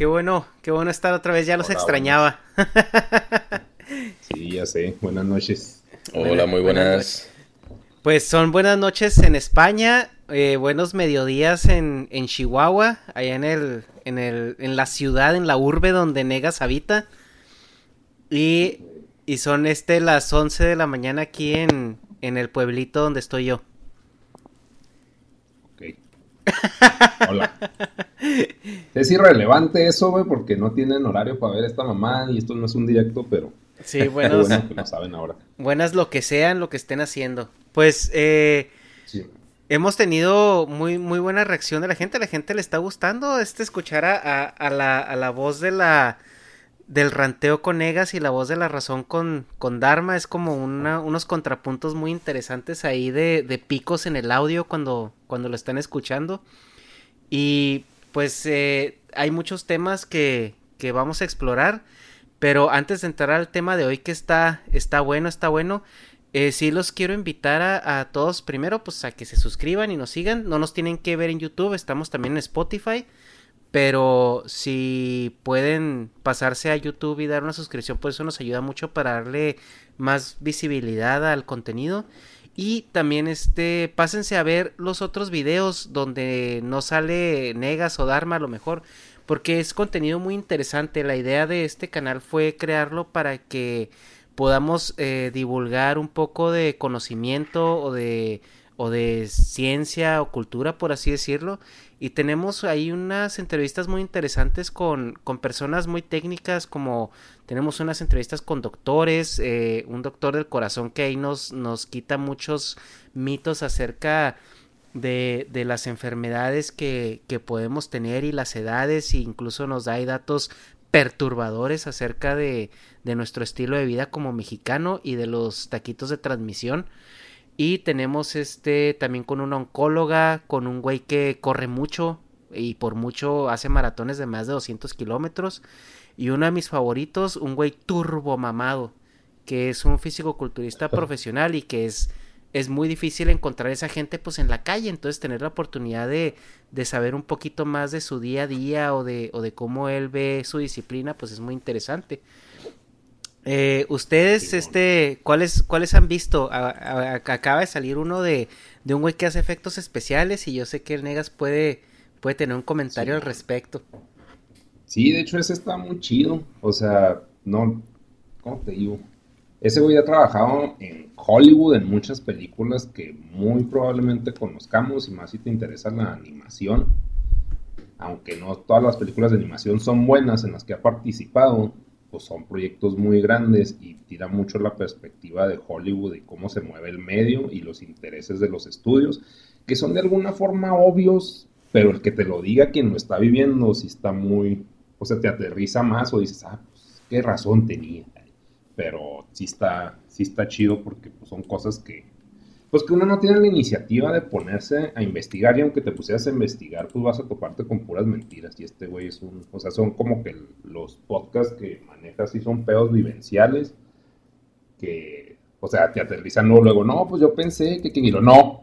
qué bueno, qué bueno estar otra vez, ya los Hola, extrañaba. Sí, ya sé. Buenas noches. Hola, muy buenas. Pues son buenas noches en España, eh, buenos mediodías en, en Chihuahua, allá en el, en el, en la ciudad, en la urbe donde Negas habita. Y, y son este las 11 de la mañana aquí en, en el pueblito donde estoy yo. Hola. Es irrelevante eso, güey, porque no tienen horario para ver esta mamá y esto no es un directo, pero Sí, buenos, bueno que lo saben ahora. buenas lo que sean, lo que estén haciendo. Pues eh, Sí. hemos tenido muy, muy buena reacción de la gente. A la gente le está gustando este escuchar a, a- a la, a la voz de la del ranteo con Negas y la voz de la razón con, con Dharma. Es como una, unos contrapuntos muy interesantes ahí de, de picos en el audio cuando, cuando lo están escuchando. Y pues eh, hay muchos temas que, que vamos a explorar. Pero antes de entrar al tema de hoy que está, está bueno, está bueno. Eh, sí los quiero invitar a, a todos primero pues a que se suscriban y nos sigan. No nos tienen que ver en YouTube, estamos también en Spotify. Pero si pueden pasarse a YouTube y dar una suscripción, pues eso nos ayuda mucho para darle más visibilidad al contenido. Y también este, pásense a ver los otros videos donde no sale Negas o Dharma a lo mejor. Porque es contenido muy interesante. La idea de este canal fue crearlo para que podamos eh, divulgar un poco de conocimiento o de, o de ciencia o cultura, por así decirlo. Y tenemos ahí unas entrevistas muy interesantes con, con personas muy técnicas, como tenemos unas entrevistas con doctores, eh, un doctor del corazón que ahí nos, nos quita muchos mitos acerca de, de las enfermedades que, que podemos tener y las edades, e incluso nos da ahí datos perturbadores acerca de, de nuestro estilo de vida como mexicano y de los taquitos de transmisión. Y tenemos este también con una oncóloga, con un güey que corre mucho y por mucho hace maratones de más de 200 kilómetros. Y uno de mis favoritos, un güey turbo mamado, que es un físico-culturista profesional y que es, es muy difícil encontrar esa gente pues en la calle. Entonces tener la oportunidad de, de saber un poquito más de su día a día o de, o de cómo él ve su disciplina, pues es muy interesante. Eh, ustedes, este, ¿cuáles, cuáles han visto? A- a- a- acaba de salir uno de, de un güey que hace efectos especiales y yo sé que el Negas puede, puede tener un comentario Sí. al respecto. Sí, de hecho ese está muy chido. O sea, no, ¿cómo te digo? Ese güey ha trabajado en Hollywood en muchas películas que muy probablemente conozcamos y más si te interesa la animación. Aunque no todas las películas de animación son buenas en las que ha participado. Pues son proyectos muy grandes y tira mucho la perspectiva de Hollywood y cómo se mueve el medio y los intereses de los estudios, que son de alguna forma obvios, pero el que te lo diga quien lo está viviendo, si está muy, o sea, te aterriza más o dices, ah, pues qué razón tenía. Pero sí está, sí está chido porque pues, son cosas que, pues que uno no tiene la iniciativa de ponerse a investigar y aunque te pusieras a investigar, pues vas a toparte con puras mentiras. Y este güey es un, o sea, son como que los podcasts que manejas y son pedos vivenciales que, o sea, te aterrizan luego, luego, no, pues yo pensé que, que lo no,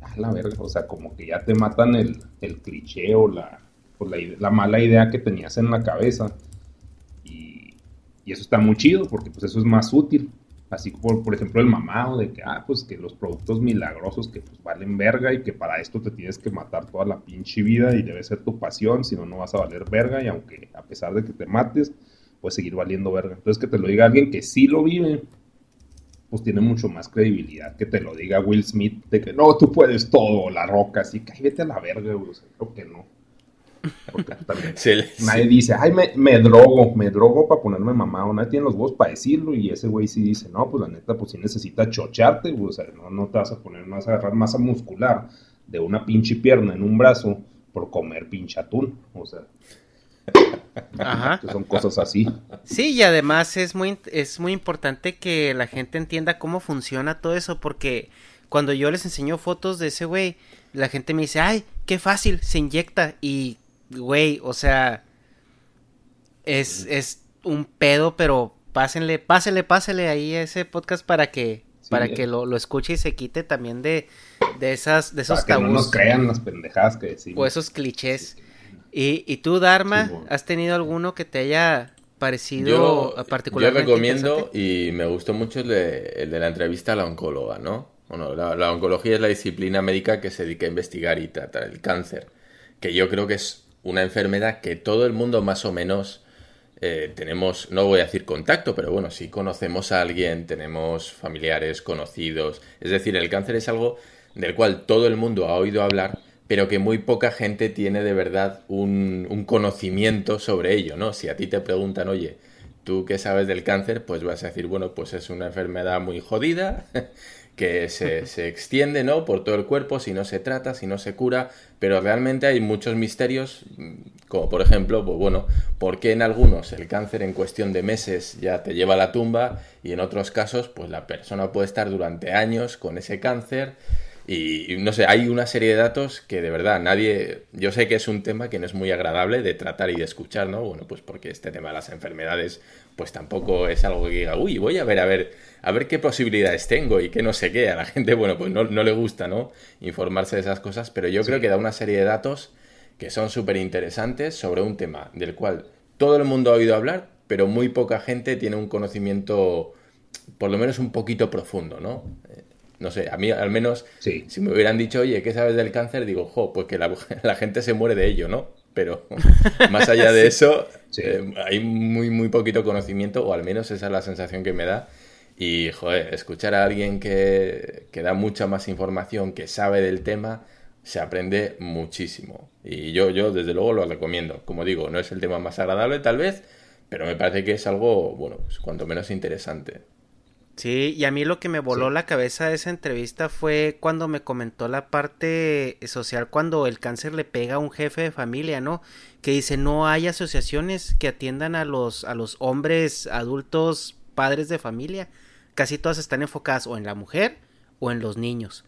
a la verga, o sea, como que ya te matan el, el cliché o la, la, la, mala idea que tenías en la cabeza. Y, y eso está muy chido porque pues eso es más útil Así por, por ejemplo el mamado de que, ah, pues que los productos milagrosos que pues valen verga y que para esto te tienes que matar toda la pinche vida y debe ser tu pasión, si no, no vas a valer verga y aunque a pesar de que te mates, puedes seguir valiendo verga. Entonces que te lo diga alguien que sí lo vive, pues tiene mucho más credibilidad que te lo diga Will Smith de que no, tú puedes todo, la roca, así que vete a la verga, güey, creo que no. nadie dice, ay, me, drogo, me drogo para ponerme mamado. Nadie tiene los huevos para decirlo. Y ese güey sí dice, no, pues la neta, pues sí necesita chocharte, O sea, no, no te vas a poner, no vas a agarrar masa muscular de una pinche pierna en un brazo por comer pinche atún. O sea. Ajá. Son cosas así. Sí, y además es muy, es muy importante que la gente entienda cómo funciona todo eso, porque cuando yo les enseño fotos de ese güey, la gente me dice, ay, qué fácil, se inyecta y güey, o sea, es, es un pedo, pero pásenle, pásenle, pásenle ahí a ese podcast para que, para que lo, lo, escuche y se quite también de, de esas, de esos para que no nos crean las pendejadas que decimos. O esos clichés. Y, y tú, Dharma, ¿has tenido alguno que te haya parecido yo, particularmente? Yo recomiendo y me gustó mucho el de, el de la entrevista a la oncóloga, ¿no? Bueno, la, la oncología es la disciplina médica que se dedica a investigar y tratar el cáncer, que yo creo que es una enfermedad que todo el mundo más o menos eh, tenemos, no voy a decir contacto, pero bueno, si conocemos a alguien, tenemos familiares, conocidos. Es decir, el cáncer es algo del cual todo el mundo ha oído hablar, pero que muy poca gente tiene de verdad un, un conocimiento sobre ello, ¿no? Si a ti te preguntan, oye, ¿tú qué sabes del cáncer? Pues vas a decir, bueno, pues es una enfermedad muy jodida, que se, se, extiende ¿no? por todo el cuerpo si no se trata, si no se cura, pero realmente hay muchos misterios, como por ejemplo, pues bueno, ¿por qué en algunos el cáncer en cuestión de meses ya te lleva a la tumba y en otros casos pues la persona puede estar durante años con ese cáncer? Y, no sé, hay una serie de datos que de verdad nadie. Yo sé que es un tema que no es muy agradable de tratar y de escuchar, ¿no? Bueno, pues porque este tema de las enfermedades, pues tampoco es algo que diga, uy, voy a ver, a ver, a ver qué posibilidades tengo y qué no sé qué. A la gente, bueno, pues no, no le gusta, ¿no? Informarse de esas cosas, pero yo creo que da una serie de datos que son súper interesantes sobre un tema del cual todo el mundo ha oído hablar, pero muy poca gente tiene un conocimiento, por lo menos un poquito profundo, ¿no? No sé, a mí al menos, si me hubieran dicho, oye, ¿qué sabes del cáncer? Digo, jo, pues que la, gente se muere de ello, ¿no? Pero más allá de eso, eh, hay muy, muy poquito conocimiento, o al menos esa es la sensación que me da. Y, joder, escuchar a alguien que, que da mucha más información, que sabe del tema, se aprende muchísimo. Y yo, yo, desde luego, lo recomiendo. Como digo, no es el tema más agradable, tal vez, pero me parece que es algo, bueno, pues cuanto menos interesante. Sí, y a mí lo que me voló la cabeza de esa entrevista fue cuando me comentó la parte social, cuando el cáncer le pega a un jefe de familia, ¿no? Que dice, no hay asociaciones que atiendan a los, a los hombres adultos padres de familia. Casi todas están enfocadas o en la mujer o en los niños.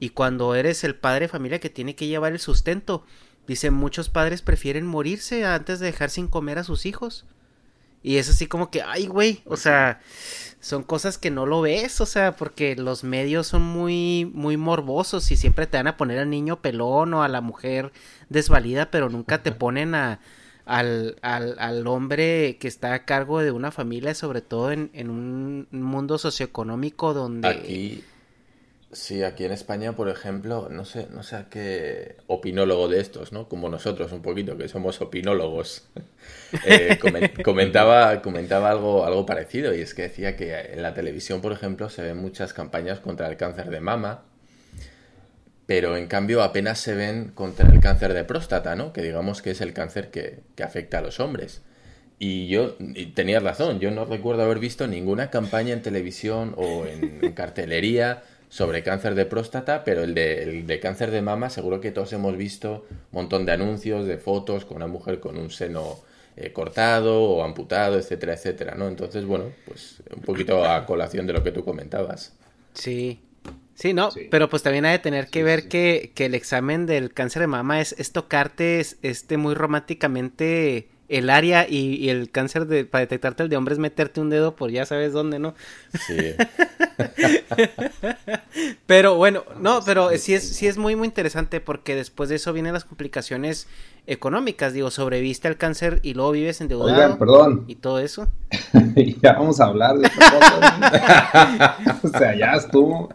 Y cuando eres el padre de familia que tiene que llevar el sustento, dice, muchos padres prefieren morirse antes de dejar sin comer a sus hijos. Y es así como que, ay, güey, o sea, son cosas que no lo ves, o sea, porque los medios son muy, muy morbosos y siempre te van a poner al niño pelón o a la mujer desvalida, pero nunca te ponen a, al, al, al hombre que está a cargo de una familia, sobre todo en, en un mundo socioeconómico donde... Aquí Sí, aquí en España, por ejemplo, no sé, no sé a qué opinólogo de estos, ¿no? Como nosotros un poquito, que somos opinólogos, eh, comentaba, comentaba algo, algo parecido y es que decía que en la televisión, por ejemplo, se ven muchas campañas contra el cáncer de mama, pero en cambio apenas se ven contra el cáncer de próstata, ¿no? Que digamos que es el cáncer que, afecta a los hombres. Y yo, y tenías razón, yo no recuerdo haber visto ninguna campaña en televisión o en, cartelería sobre cáncer de próstata, pero el de, el de, cáncer de mama seguro que todos hemos visto un montón de anuncios, de fotos con una mujer con un seno eh, cortado o amputado, etcétera, etcétera, ¿no? Entonces, bueno, pues un poquito a colación de lo que tú comentabas. Sí, Sí, no, pero pues también hay de tener que ver que, que, el examen del cáncer de mama es, es tocarte este muy románticamente el área y, el cáncer de para detectarte el de hombre es meterte un dedo por ya sabes dónde, ¿no? Sí. pero bueno, no, pero sí es, sí es muy muy interesante porque después de eso vienen las complicaciones económicas, digo, sobreviste al cáncer y luego vives endeudado. Oigan, perdón. Y todo eso. ya vamos a hablar de esta o sea, ya estuvo.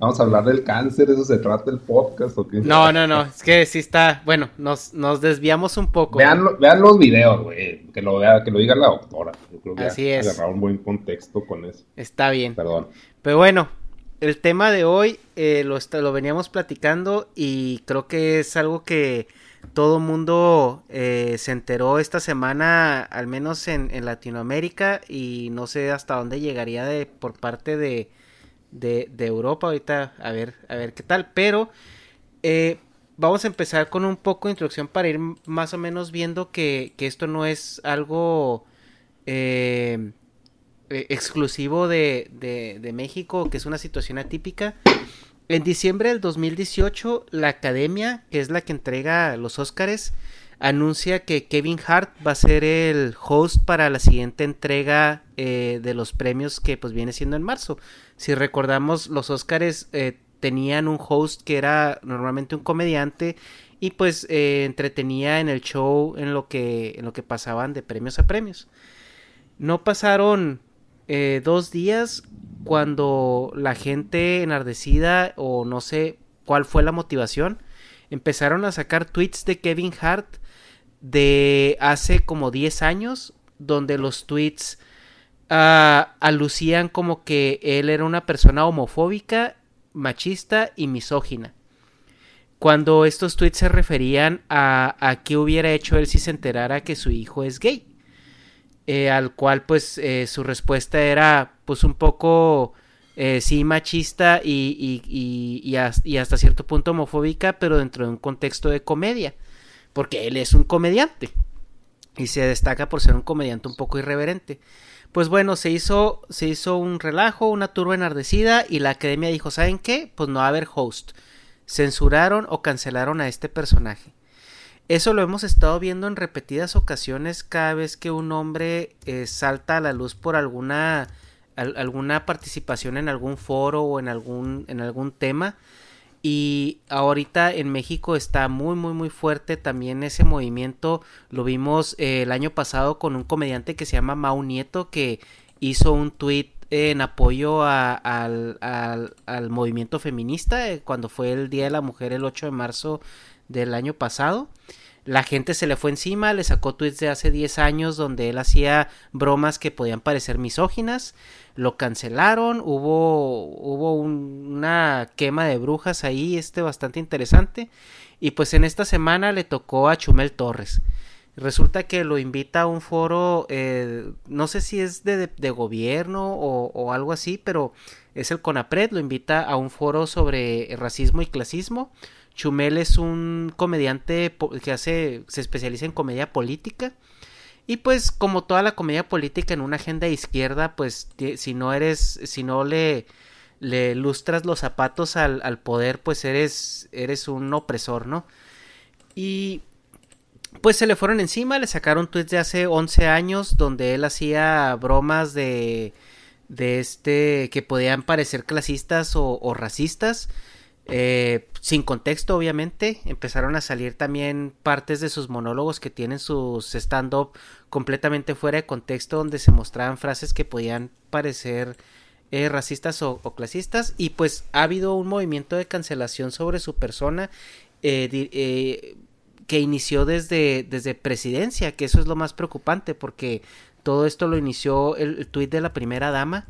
Vamos a hablar del cáncer, ¿eso se trata el podcast o qué? No, no, no, es que sí está, bueno, nos, nos desviamos un poco. Vean, vean los videos, güey, que lo vea, que lo diga la doctora. Yo creo que Así es. agarrar un buen contexto con eso. Está bien. Perdón. Pero bueno, el tema de hoy eh, lo, lo veníamos platicando y creo que es algo que todo mundo eh, se enteró esta semana, al menos en, en Latinoamérica, y no sé hasta dónde llegaría de, por parte de de, de Europa. Ahorita a ver, a ver qué tal. Pero eh, vamos a empezar con un poco de introducción para ir más o menos viendo que, que esto no es algo eh, eh, exclusivo de, de, de, México, que es una situación atípica. En diciembre del 2018, la academia, que es la que entrega los Óscares, anuncia que Kevin Hart va a ser el host para la siguiente entrega eh, de los premios que pues viene siendo en marzo. Si recordamos, los Óscares eh, tenían un host que era normalmente un comediante y pues eh, entretenía en el show en lo que en lo que pasaban de premios a premios. No pasaron dos días cuando la gente enardecida o no sé cuál fue la motivación empezaron a sacar tweets de Kevin Hart de hace como 10 años, donde los tweets uh, alucían como que él era una persona homofóbica, machista y misógina. Cuando estos tweets se referían a, qué hubiera hecho él si se enterara que su hijo es gay. Eh, al cual pues eh, su respuesta era pues un poco eh, sí machista y, hasta cierto punto homofóbica, pero dentro de un contexto de comedia porque él es un comediante y se destaca por ser un comediante un poco irreverente. Pues bueno, se hizo, se hizo un relajo, una turba enardecida y la academia dijo, ¿saben qué? Pues no va a haber host. Censuraron o cancelaron a este personaje. Eso lo hemos estado viendo en repetidas ocasiones cada vez que un hombre eh, salta a la luz por alguna, alguna participación en algún foro o en algún, en algún tema y ahorita en México está muy, muy, muy fuerte también ese movimiento. Lo vimos eh, el año pasado con un comediante que se llama Mau Nieto que hizo un tweet en apoyo al, al, movimiento feminista eh, cuando fue el Día de la Mujer el 8 de marzo del año pasado. La gente se le fue encima, le sacó tweets de hace 10 años donde él hacía bromas que podían parecer misóginas lo cancelaron, hubo, hubo una quema de brujas ahí, este bastante interesante, y pues en esta semana le tocó a Chumel Torres. Resulta que lo invita a un foro, eh, no sé si es de, gobierno o, o, algo así, pero es el CONAPRED, lo invita a un foro sobre racismo y clasismo. Chumel es un comediante que hace, se especializa en comedia política y pues como toda la comedia política en una agenda izquierda, pues si no eres, si no le, le lustras los zapatos al, al poder, pues eres, eres un opresor, ¿no? Y pues se le fueron encima, le sacaron tweets de hace 11 años donde él hacía bromas de, de este que podían parecer clasistas o, o racistas. Eh, sin contexto, obviamente, empezaron a salir también partes de sus monólogos que tienen sus stand-up completamente fuera de contexto, donde se mostraban frases que podían parecer eh, racistas o, clasistas. Y pues ha habido un movimiento de cancelación sobre su persona eh, que inició desde, desde presidencia, que eso es lo más preocupante, porque todo esto lo inició el, el tuit de la primera dama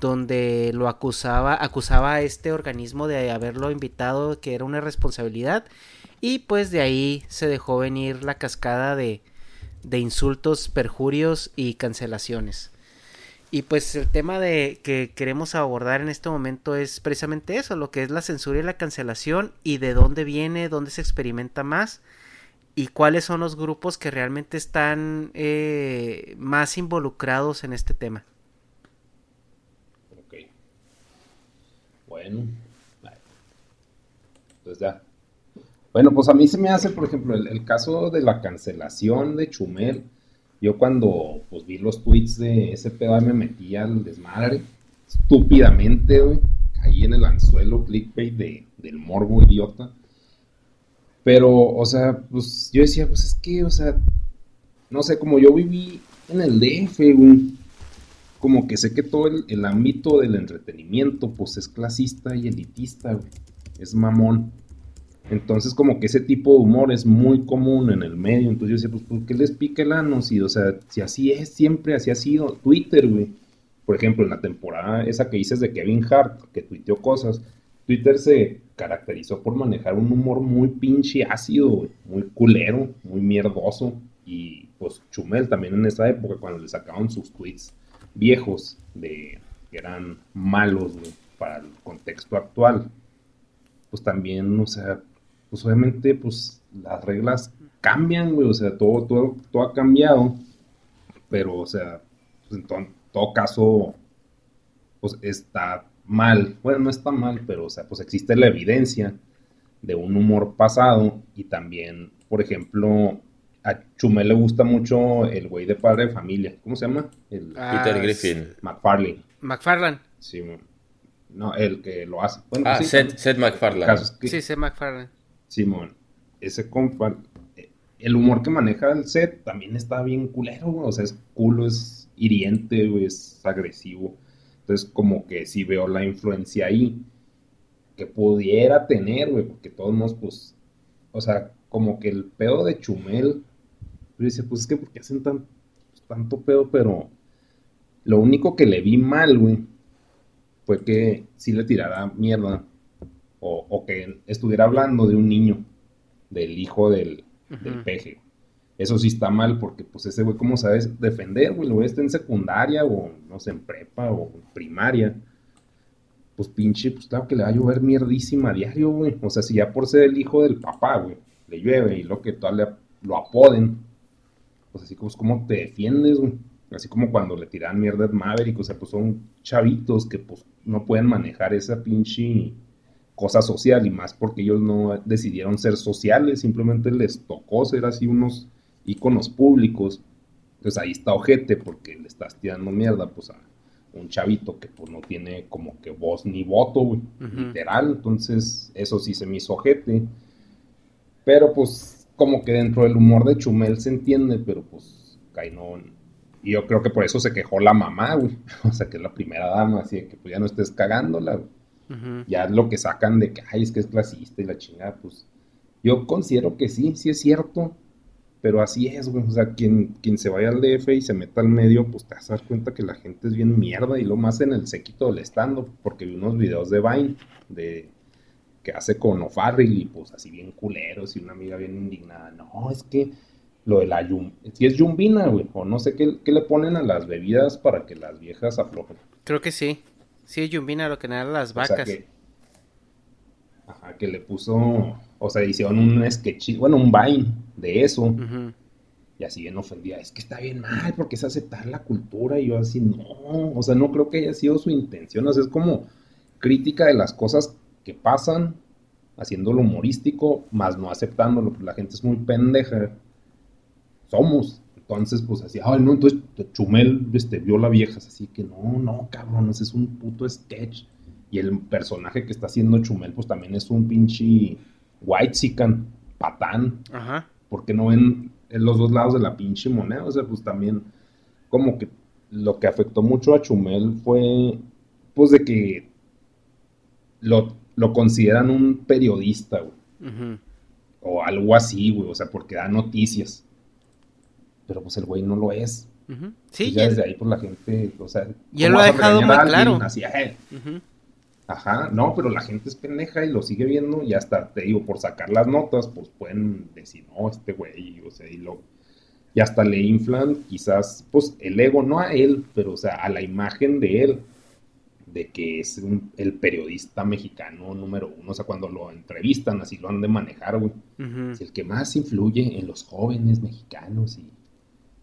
donde lo acusaba, acusaba a este organismo de haberlo invitado, que era una responsabilidad, y pues de ahí se dejó venir la cascada de, de insultos, perjurios y cancelaciones. Y pues el tema de que queremos abordar en este momento es precisamente eso, lo que es la censura y la cancelación y de dónde viene, dónde se experimenta más y cuáles son los grupos que realmente están eh, más involucrados en este tema. Ok. Bueno. Pues ya. Bueno, pues a mí se me hace, por ejemplo, el, el caso de la cancelación de Chumel yo cuando pues, vi los tweets de ese pedo me metí al desmadre, estúpidamente, güey. Caí en el anzuelo clickbait de, del morbo idiota. Pero, o sea, pues yo decía, pues es que, o sea, no sé, como yo viví en el DF, güey, como que sé que todo el, ámbito del entretenimiento, pues es clasista y elitista, güey. Es mamón. Entonces, como que ese tipo de humor es muy común en el medio. Entonces yo decía, pues, ¿por qué les pica el ano? Si, o sea, si así es, siempre así ha sido. Twitter, güey. Por ejemplo, en la temporada esa que dices de Kevin Hart, que tuiteó cosas, Twitter se caracterizó por manejar un humor muy pinche ácido. Muy culero, muy mierdoso. Y pues Chumel también en esa época, cuando le sacaban sus tweets viejos de que eran malos, para el contexto actual. Pues también, o sea, pues obviamente, pues las reglas cambian, güey, o sea, todo, todo, todo ha cambiado, pero, o sea, pues en todo, caso, pues está mal, bueno, no está mal, pero, o sea, pues existe la evidencia de un humor pasado y también, por ejemplo, a Chumel le gusta mucho el güey de padre de familia, ¿cómo se llama? El ah, Peter Griffin. McFarlane. McFarlane. Sí, no, el que lo hace. Bueno, ah, Seth, MacFarlane. Sí, Seth MacFarlane. Simón, ese compa, el humor que maneja el set también está bien culero, güey. O sea, es culo, es hiriente, güey, es agresivo. Entonces, como que sí veo la influencia ahí que pudiera tener, güey, porque todos nos, pues, o sea, como que el pedo de Chumel, yo decía, pues es que porque hacen tan, tanto pedo, pero lo único que le vi mal, güey, fue que sí le tirara mierda o, que estuviera hablando de un niño, del hijo del, peje. Eso sí está mal porque pues ese güey, ¿cómo sabes defender, güey? Lo güey está en secundaria o no sé, en prepa o en primaria. Pues pinche, pues claro que le va a llover mierdísima a diario, güey. O sea, si ya por ser el hijo del papá, güey, le llueve y lo que todavía lo apoden, pues así como, ¿cómo te defiendes, güey? Así como cuando le tiran mierda a Maverick, o sea, pues son chavitos que pues no pueden manejar esa pinche cosa social y más porque ellos no decidieron ser sociales, simplemente les tocó ser así unos íconos públicos. Entonces ahí está ojete porque le estás tirando mierda pues a un chavito que pues no tiene como que voz ni voto, literal. Entonces eso sí se me hizo ojete. Pero pues como que dentro del humor de Chumel se entiende, pero pues Cainón. Y yo creo que por eso se quejó la mamá, güey. O sea, que es la primera dama, así de que pues ya no estés cagándola, güey. Ya lo que sacan de que, ay, es que es clasista y la chingada, pues yo considero que sí, sí es cierto, pero así es, güey. O sea, quien, quien se vaya al DF y se meta al medio, pues te vas a dar cuenta que la gente es bien mierda y lo más en el sequito del estando, porque vi unos videos de Vine de que hace con O'Farrill y pues así bien culeros y una amiga bien indignada. No, es que lo de la yum, si es yumbina, güey, o no sé qué, qué le ponen a las bebidas para que las viejas aflojen. Creo que sí. Sí, Yumbina lo que nada las vacas. que, ajá, que le puso, o sea, hicieron un sketch, bueno, un Vine de eso. Y así bien ofendida, es que está bien mal porque es aceptar la cultura. Y yo así, no, o sea, no creo que haya sido su intención. O sea, es como crítica de las cosas que pasan, haciéndolo humorístico, más no aceptándolo. La gente es muy pendeja. Somos. Entonces, pues así, ay, no, entonces Chumel este, vio la vieja, así que no, no, cabrón, ese es un puto sketch. Y el personaje que está haciendo Chumel, pues también es un pinche white patán. Ajá. Porque no ven en los dos lados de la pinche moneda. O sea, pues también, como que lo que afectó mucho a Chumel fue, pues de que lo, lo consideran un periodista, güey. O algo así, güey. O sea, porque da noticias pero pues el güey no lo es. Sí, y ya desde ahí pues la gente, o sea, y él lo ha dejado muy claro. Así, Ajá, no, pero la gente es pendeja y lo sigue viendo y hasta te digo, por sacar las notas, pues pueden decir, no, este güey, o sea, y lo... y hasta le inflan quizás, pues, el ego, no a él, pero, o sea, a la imagen de él, de que es el periodista mexicano número uno, o sea, cuando lo entrevistan, así lo han de manejar, güey. Es el que más influye en los jóvenes mexicanos y,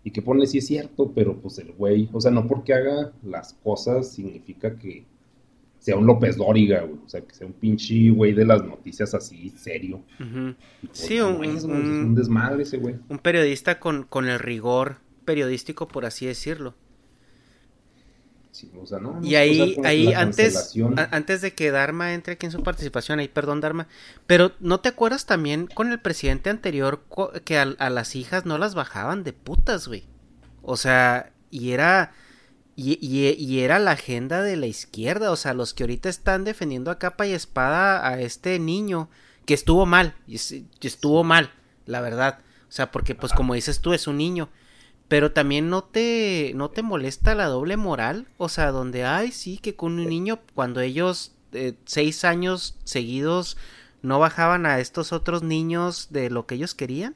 y que pone sí es cierto, pero pues el güey, o sea, no porque haga las cosas significa que sea un López Dóriga, güey. O sea, que sea un pinche güey de las noticias así, serio. sí, un, desmadre ese güey. Un periodista con, con el rigor periodístico, por así decirlo. Sí, o sea, no, y ahí, ahí antes, antes de que Dharma entre aquí en su participación, ahí perdón Dharma, pero ¿no te acuerdas también con el presidente anterior que a, a las hijas no las bajaban de putas, güey? O sea, y era y, era la agenda de la izquierda, o sea, los que ahorita están defendiendo a capa y espada a este niño, que estuvo mal, y estuvo mal, la verdad. O sea, porque pues como dices tú, es un niño. Pero también no te, no te molesta la doble moral, o sea, donde, ay, sí, que con un niño, cuando ellos eh, seis años seguidos no bajaban a estos otros niños de lo que ellos querían.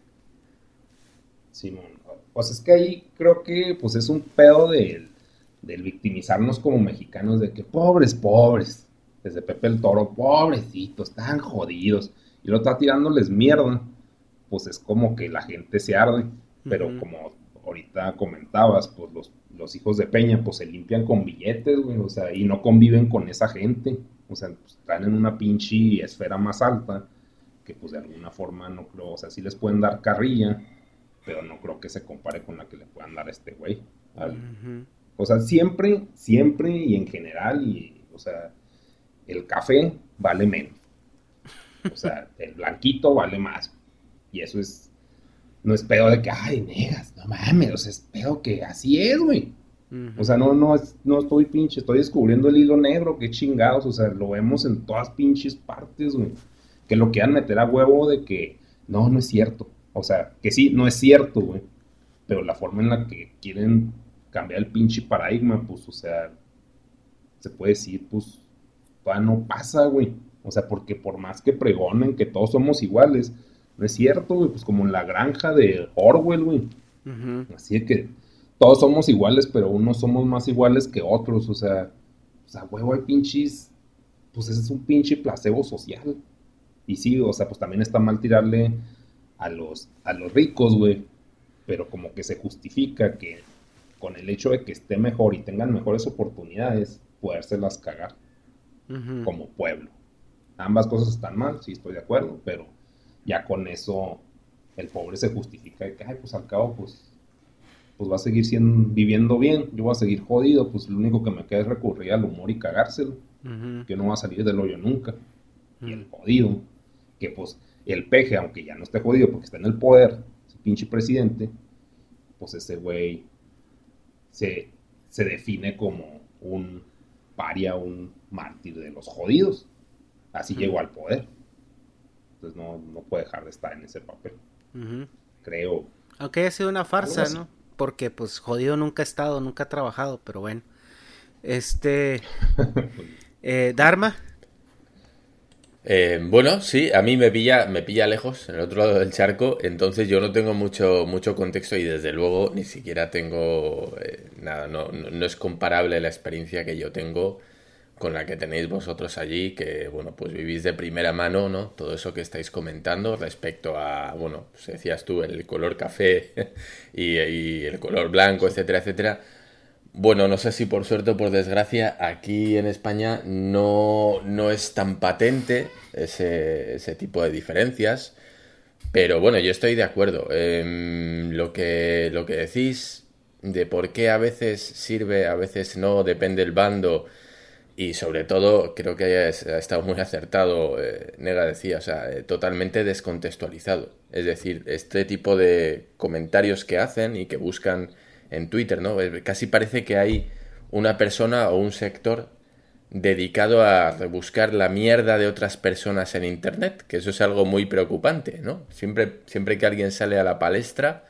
Simón, pues es que ahí creo que pues es un pedo de del victimizarnos como mexicanos de que pobres, pobres, desde Pepe el Toro, pobrecitos, están jodidos, y lo está tirándoles mierda, pues es como que la gente se arde, pero como ahorita comentabas, pues los, los, hijos de Peña, pues se limpian con billetes, güey, o sea, y no conviven con esa gente, o sea, pues, están en una pinche esfera más alta, que pues de alguna forma no creo, o sea, sí les pueden dar carrilla, pero no creo que se compare con la que le puedan dar a este güey, o sea, siempre, siempre y en general, y, o sea, el café vale menos. O sea, el blanquito vale más. Y eso es, no es pedo de que, ay, negas, no mames, o sea, es pedo que así es, güey. O sea, no, no, no estoy pinche, estoy descubriendo el hilo negro, qué chingados, o sea, lo vemos en todas pinches partes, güey. Que lo quieran meter a huevo de que, no, no es cierto. O sea, que sí, no es cierto, güey. Pero la forma en la que quieren cambiar el pinche paradigma, pues, o sea, se puede decir, pues, todavía no pasa, güey. O sea, porque por más que pregonen que todos somos iguales, no es cierto, güey, pues como en la granja de Orwell, güey. Así que todos somos iguales, pero unos somos más iguales que otros, o sea, o sea, güey, hay pinches, pues ese es un pinche placebo social. Y sí, o sea, pues también está mal tirarle a los, a los ricos, güey, pero como que se justifica que con el hecho de que esté mejor y tengan mejores oportunidades, podérselas cagar como pueblo. Ambas cosas están mal, sí estoy de acuerdo, pero ya con eso el pobre se justifica de que, ay, pues al cabo, pues, pues va a seguir siendo, viviendo bien, yo voy a seguir jodido, pues lo único que me queda es recurrir al humor y cagárselo, que no va a salir del hoyo nunca. Y el jodido, que pues el peje, aunque ya no esté jodido porque está en el poder, ese pinche presidente, pues ese güey se, define como un paria, un mártir de los jodidos. Así llegó al poder. Entonces no, puede dejar de estar en ese papel. Creo. Aunque haya sido una farsa, ¿no? Porque pues jodido nunca ha estado, nunca ha trabajado, pero bueno. Este... eh, Dharma. Eh, bueno, sí, a mí me pilla, me pilla lejos, en el otro lado del charco, entonces yo no tengo mucho, mucho contexto y desde luego ni siquiera tengo eh, nada, no, no, es comparable la experiencia que yo tengo con la que tenéis vosotros allí, que bueno, pues vivís de primera mano, ¿no? Todo eso que estáis comentando respecto a, bueno, pues decías tú, el color café y, el color blanco, etcétera, etcétera bueno, no sé si por suerte o por desgracia, aquí en España no, no es tan patente ese, ese, tipo de diferencias. Pero bueno, yo estoy de acuerdo. Em, lo, que, lo que decís de por qué a veces sirve, a veces no, depende del bando. Y sobre todo, creo que ha estado muy acertado, eh, Nega decía, o sea, eh, totalmente descontextualizado. Es decir, este tipo de comentarios que hacen y que buscan en Twitter, ¿no? Casi parece que hay una persona o un sector dedicado a buscar la mierda de otras personas en Internet, que eso es algo muy preocupante, ¿no? Siempre, siempre que alguien sale a la palestra,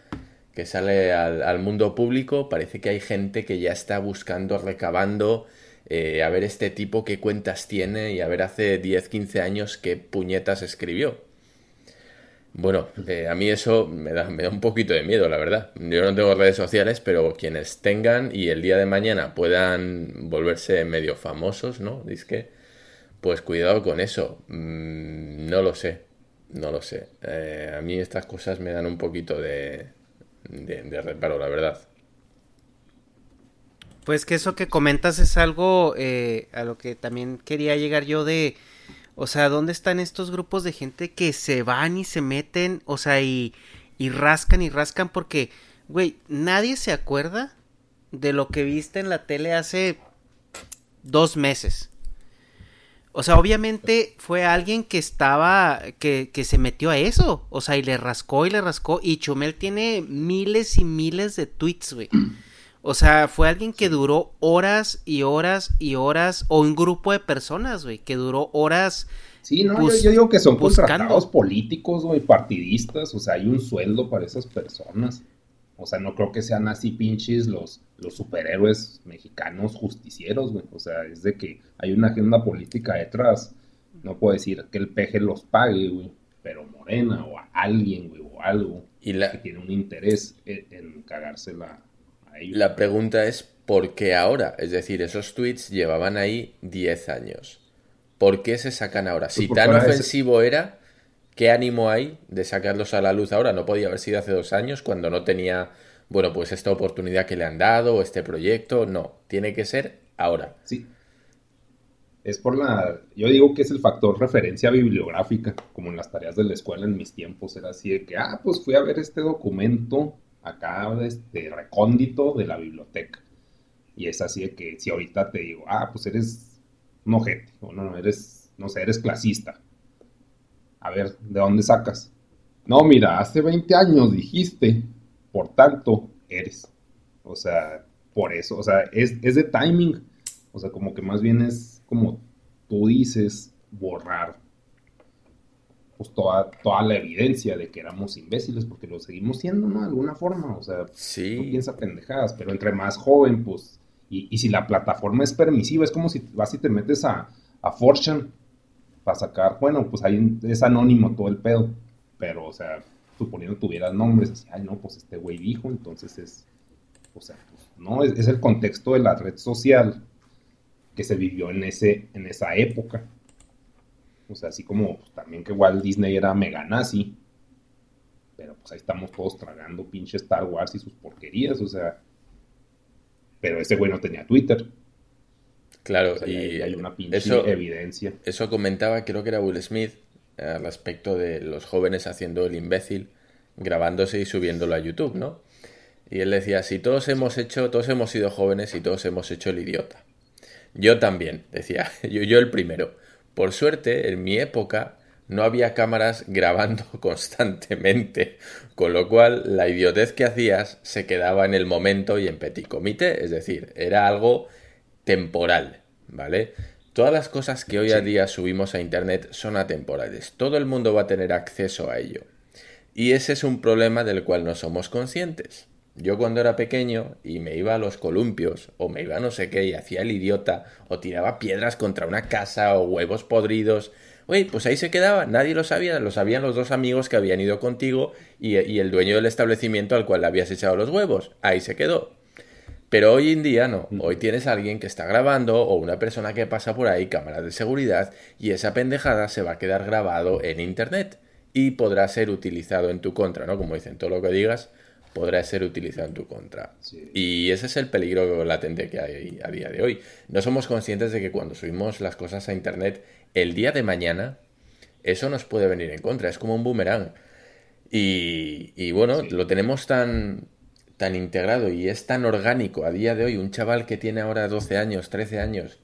que sale al, mundo público, parece que hay gente que ya está buscando, recabando, eh, a ver este tipo qué cuentas tiene y a ver hace 10, 15 años qué puñetas escribió. Bueno, eh, a mí eso me da, me da un poquito de miedo, la verdad. Yo no tengo redes sociales, pero quienes tengan y el día de mañana puedan volverse medio famosos, ¿no? que pues cuidado con eso. Mm, no lo sé, no lo sé. Eh, a mí estas cosas me dan un poquito de, de, reparo, la verdad. Pues que eso que comentas es algo eh, a lo que también quería llegar yo de o sea, ¿dónde están estos grupos de gente que se van y se meten, o sea, y, y rascan y rascan? Porque, güey, nadie se acuerda de lo que viste en la tele hace dos meses. O sea, obviamente fue alguien que estaba, que, que se metió a eso. O sea, y le rascó y le rascó. Y Chumel tiene miles y miles de tweets, güey. O sea, fue alguien que duró horas y horas y horas, o un grupo de personas, güey, que duró horas. Sí, no, yo, digo que son contratados políticos, güey, partidistas, o sea, hay un sueldo para esas personas. O sea, no creo que sean así pinches los, los superhéroes mexicanos justicieros, güey. O sea, es de que hay una agenda política detrás. No puedo decir que el peje los pague, güey, pero Morena o a alguien, güey, o algo y la... que tiene un interés en, en cagársela la pregunta es, ¿por qué ahora? Es decir, esos tweets llevaban ahí 10 años. ¿Por qué se sacan ahora? Pues si tan ofensivo era, ¿qué ánimo hay de sacarlos a la luz ahora? No podía haber sido hace dos años cuando no tenía, bueno, pues esta oportunidad que le han dado o este proyecto. No, tiene que ser ahora. Sí. Es por la. Yo digo que es el factor referencia bibliográfica, como en las tareas de la escuela en mis tiempos. Era así de que, ah, pues fui a ver este documento acá este recóndito de la biblioteca. Y es así de que si ahorita te digo, ah, pues eres un ojete, o no, eres, no sé, eres clasista. A ver, ¿de dónde sacas? No, mira, hace 20 años dijiste, por tanto, eres. O sea, por eso, o sea, es, es de timing. O sea, como que más bien es como tú dices, borrar pues toda, toda la evidencia de que éramos imbéciles, porque lo seguimos siendo, ¿no? De alguna forma, o sea, sí. no piensa pendejadas, pero entre más joven, pues, y, si la plataforma es permisiva, es como si vas y te metes a, a Fortune para sacar, bueno, pues ahí es anónimo todo el pedo, pero, o sea, suponiendo tuvieras nombres, así, ay, no, pues este güey dijo, entonces es, o sea, pues, no, es, es el contexto de la red social que se vivió en, ese, en esa época. O sea, así como pues, también que Walt Disney era mega nazi. Pero pues ahí estamos todos tragando pinche Star Wars y sus porquerías, o sea. Pero ese güey no tenía Twitter. Claro, y hay, una pinche evidencia. Eso comentaba, creo que era Will Smith, al respecto de los jóvenes haciendo el imbécil, grabándose y subiéndolo a YouTube, ¿no? Y él decía, si todos hemos hecho, todos hemos sido jóvenes y todos hemos hecho el idiota. Yo también, decía, yo, yo el primero. Por suerte, en mi época no había cámaras grabando constantemente, con lo cual la idiotez que hacías se quedaba en el momento y en petit comité, es decir, era algo temporal, ¿vale? Todas las cosas que hoy en día subimos a internet son atemporales, todo el mundo va a tener acceso a ello. Y ese es un problema del cual no somos conscientes. Yo cuando era pequeño y me iba a los columpios o me iba a no sé qué y hacía el idiota o tiraba piedras contra una casa o huevos podridos, oye, pues ahí se quedaba, nadie lo sabía, lo sabían los dos amigos que habían ido contigo y, y el dueño del establecimiento al cual le habías echado los huevos, ahí se quedó. Pero hoy en día no, hoy tienes a alguien que está grabando o una persona que pasa por ahí, cámaras de seguridad, y esa pendejada se va a quedar grabado en Internet y podrá ser utilizado en tu contra, ¿no? Como dicen, todo lo que digas podrá ser utilizado en tu contra. Y ese es el peligro latente que hay a día de hoy. No somos conscientes de que cuando subimos las cosas a Internet, el día de mañana, eso nos puede venir en contra. Es como un boomerang. Y, bueno, lo tenemos tan, tan integrado y es tan orgánico a día de hoy. Un chaval que tiene ahora 12 años, 13 años,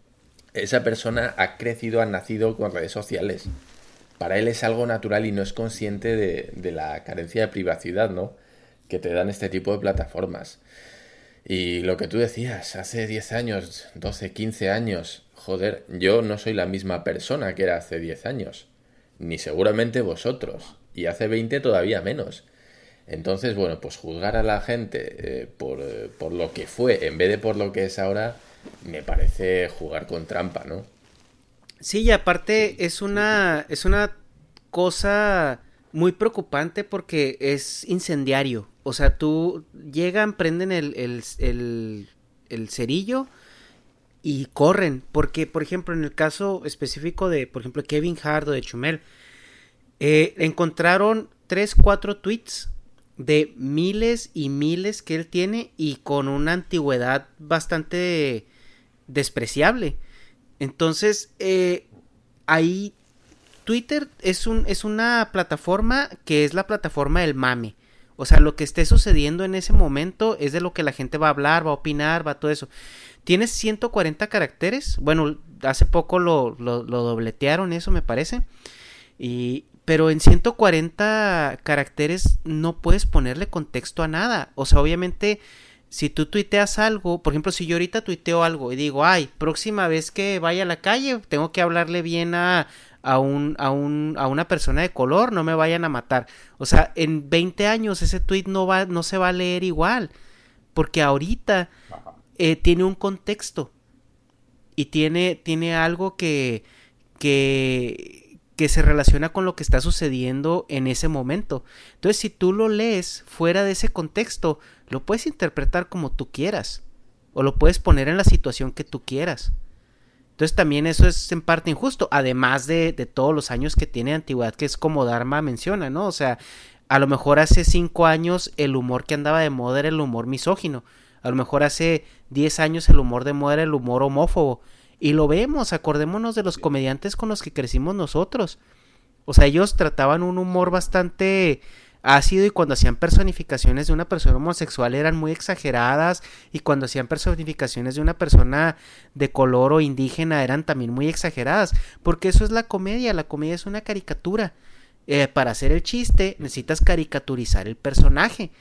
esa persona ha crecido, ha nacido con redes sociales. Para él es algo natural y no es consciente de, de la carencia de privacidad, ¿no? Que te dan este tipo de plataformas. Y lo que tú decías, hace 10 años, 12, 15 años, joder, yo no soy la misma persona que era hace 10 años, ni seguramente vosotros, y hace 20 todavía menos. Entonces, bueno, pues juzgar a la gente eh, por, eh, por lo que fue en vez de por lo que es ahora, me parece jugar con trampa, ¿no? Sí, y aparte es una, es una cosa muy preocupante porque es incendiario. O sea, tú llegan, prenden el, el, el, cerillo y corren. Porque, por ejemplo, en el caso específico de, por ejemplo, Kevin Hart o de Chumel, eh, encontraron tres, cuatro tweets de miles y miles que él tiene y con una antigüedad bastante despreciable. Entonces, eh, ahí Twitter es, un, es una plataforma que es la plataforma del mame. O sea, lo que esté sucediendo en ese momento es de lo que la gente va a hablar, va a opinar, va todo eso. Tienes 140 caracteres. Bueno, hace poco lo, lo, lo dobletearon, eso me parece. Y, pero en 140 caracteres no puedes ponerle contexto a nada. O sea, obviamente, si tú tuiteas algo, por ejemplo, si yo ahorita tuiteo algo y digo, ay, próxima vez que vaya a la calle, tengo que hablarle bien a, a, un, a, un, a una persona de color, no me vayan a matar. O sea, en 20 años ese tweet no, va, no se va a leer igual. Porque ahorita eh, tiene un contexto. Y tiene, tiene algo que, que, que se relaciona con lo que está sucediendo en ese momento. Entonces, si tú lo lees fuera de ese contexto, lo puedes interpretar como tú quieras. O lo puedes poner en la situación que tú quieras. Entonces también eso es en parte injusto, además de, de todos los años que tiene antigüedad, que es como Dharma menciona, ¿no? O sea, a lo mejor hace cinco años el humor que andaba de moda era el humor misógino. A lo mejor hace diez años el humor de moda era el humor homófobo. Y lo vemos, acordémonos de los comediantes con los que crecimos nosotros. O sea, ellos trataban un humor bastante ácido y cuando hacían personificaciones de una persona homosexual eran muy exageradas y cuando hacían personificaciones de una persona de color o indígena eran también muy exageradas. Porque eso es la comedia, la comedia es una caricatura. Eh, para hacer el chiste necesitas caricaturizar el personaje.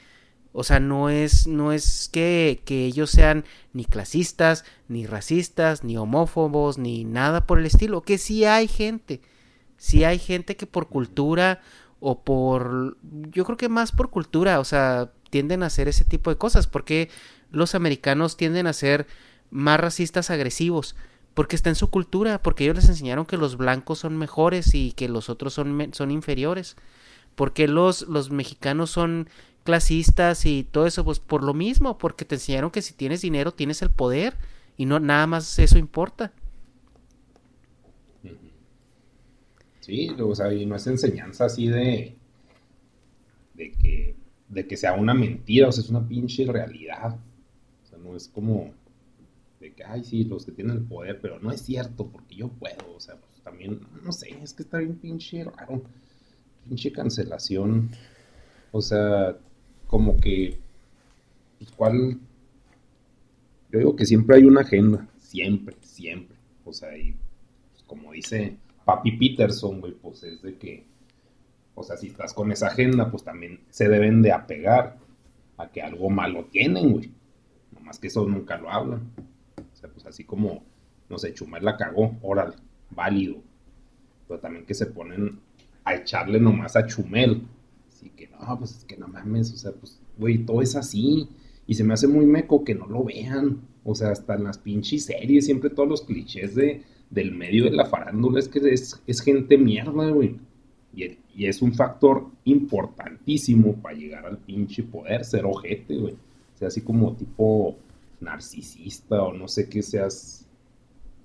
O sea, no es, no es que, que, ellos sean ni clasistas, ni racistas, ni homófobos, ni nada por el estilo. Que sí hay gente. Sí hay gente que por cultura o por... Yo creo que más por cultura, o sea, tienden a hacer ese tipo de cosas. Porque los americanos tienden a ser más racistas agresivos. Porque está en su cultura, porque ellos les enseñaron que los blancos son mejores y que los otros son, son inferiores. Porque los, los mexicanos son clasistas y todo eso, pues por lo mismo, porque te enseñaron que si tienes dinero tienes el poder y no nada más eso importa. Sí, o sea, y no es enseñanza así de de que de que sea una mentira, o sea, es una pinche realidad. O sea, no es como de que, ay, sí, los que tienen el poder, pero no es cierto, porque yo puedo, o sea, pues también, no sé, es que está bien pinche raro, pinche cancelación, o sea, como que, pues, ¿cuál? Yo digo que siempre hay una agenda, siempre, siempre. O sea, y pues, como dice Papi Peterson, güey, pues es de que, o sea, si estás con esa agenda, pues también se deben de apegar a que algo malo tienen, güey. Nomás que eso nunca lo hablan. O sea, pues así como, no sé, Chumel la cagó, órale, válido. Pero también que se ponen a echarle nomás a Chumel y que no, pues es que no mames, o sea, pues, güey, todo es así. Y se me hace muy meco que no lo vean. O sea, hasta en las pinches series, siempre todos los clichés de, del medio de la farándula es que es, es gente mierda, güey. Y, y, es un factor importantísimo para llegar al pinche poder, ser ojete, güey. O sea, así como tipo narcisista o no sé qué seas.